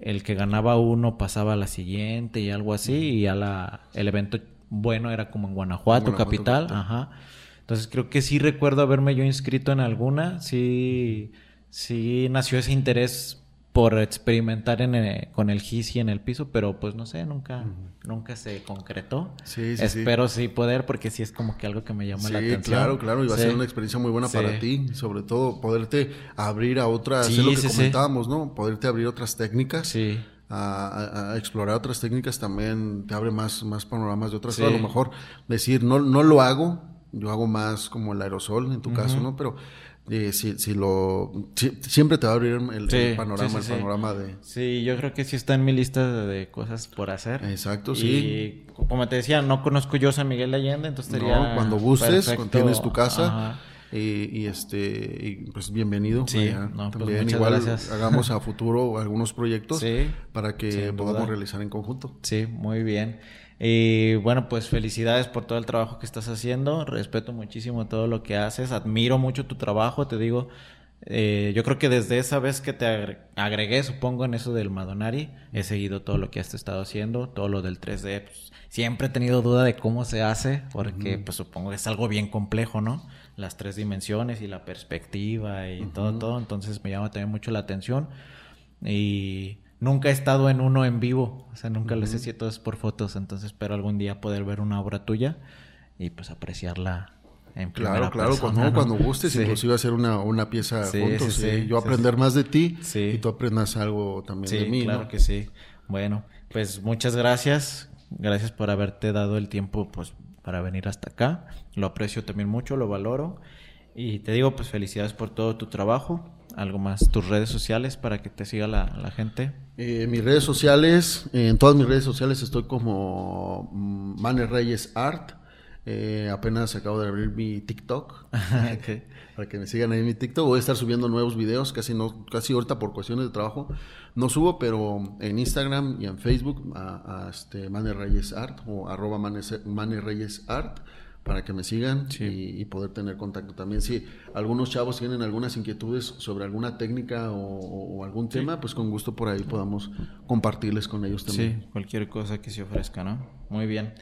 el que ganaba uno pasaba a la siguiente y algo así y ya la, el evento bueno era como en Guanajuato, Guanajuato, capital. capital. Ajá. Entonces creo que sí recuerdo haberme yo inscrito en alguna, sí, sí nació ese interés por experimentar en, eh, con el GIS y en el piso, pero pues no sé, nunca, nunca se concretó. Sí, sí, Espero sí. poder, porque sí es como que algo que me llama la atención. Claro, claro, y va a ser una experiencia muy buena para ti, sobre todo poderte abrir a otras, es lo que comentábamos, ¿no? Poderte abrir otras técnicas. Sí. A, explorar otras técnicas también te abre más, más panoramas de otras. A lo mejor decir, no, no lo hago, yo hago más como el aerosol en tu caso, ¿no? Pero y si, si lo siempre te va a abrir el, panorama, el panorama de. Sí, yo creo que sí está en mi lista de, cosas por hacer. Exacto, y, sí. Como te decía, no conozco yo San Miguel de Allende, entonces sería. cuando gustes, tienes tu casa. Y, este, y pues bienvenido. Sí, no, pues También igual hagamos a futuro algunos proyectos para que podamos realizar en conjunto. Sí, muy bien. Y bueno, pues felicidades por todo el trabajo que estás haciendo. Respeto muchísimo todo lo que haces. Admiro mucho tu trabajo, te digo. Eh, yo creo que desde esa vez que te agregué, supongo, en eso del Madonari, he seguido todo lo que has estado haciendo, todo lo del 3D. Pues, siempre he tenido duda de cómo se hace, porque pues supongo que es algo bien complejo, ¿no? Las tres dimensiones y la perspectiva y todo, todo. Entonces me llama también mucho la atención. Y nunca he estado en uno en vivo, o sea, nunca les he sido todos por fotos, entonces espero algún día poder ver una obra tuya y pues apreciarla en Claro, claro, cuando, cuando gustes, inclusive hacer una, una pieza juntos, yo aprender más de ti y tú aprendas algo también de mí. Claro que sí. Bueno, pues muchas gracias, gracias por haberte dado el tiempo pues para venir hasta acá, lo aprecio también mucho, lo valoro y te digo pues felicidades por todo tu trabajo algo más, tus redes sociales para que te siga la, gente. Eh, mis redes sociales, en todas mis redes sociales estoy como mm, Mane Reyes Art. Eh, apenas acabo de abrir mi TikTok. Para que me sigan ahí en mi TikTok. Voy a estar subiendo nuevos videos, casi no, casi ahorita por cuestiones de trabajo. No subo, pero en Instagram y en Facebook a, este Mane Reyes Art o arroba Mane Reyes Art para que me sigan y, poder tener contacto también. Si algunos chavos tienen algunas inquietudes sobre alguna técnica o, algún tema, pues con gusto por ahí podamos compartirles con ellos también. Sí, cualquier cosa que se ofrezca, ¿no? Muy bien.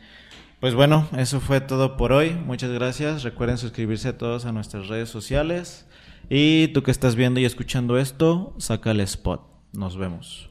Pues bueno, eso fue todo por hoy. Muchas gracias. Recuerden suscribirse a todos a nuestras redes sociales. Y tú que estás viendo y escuchando esto, saca el spot. Nos vemos.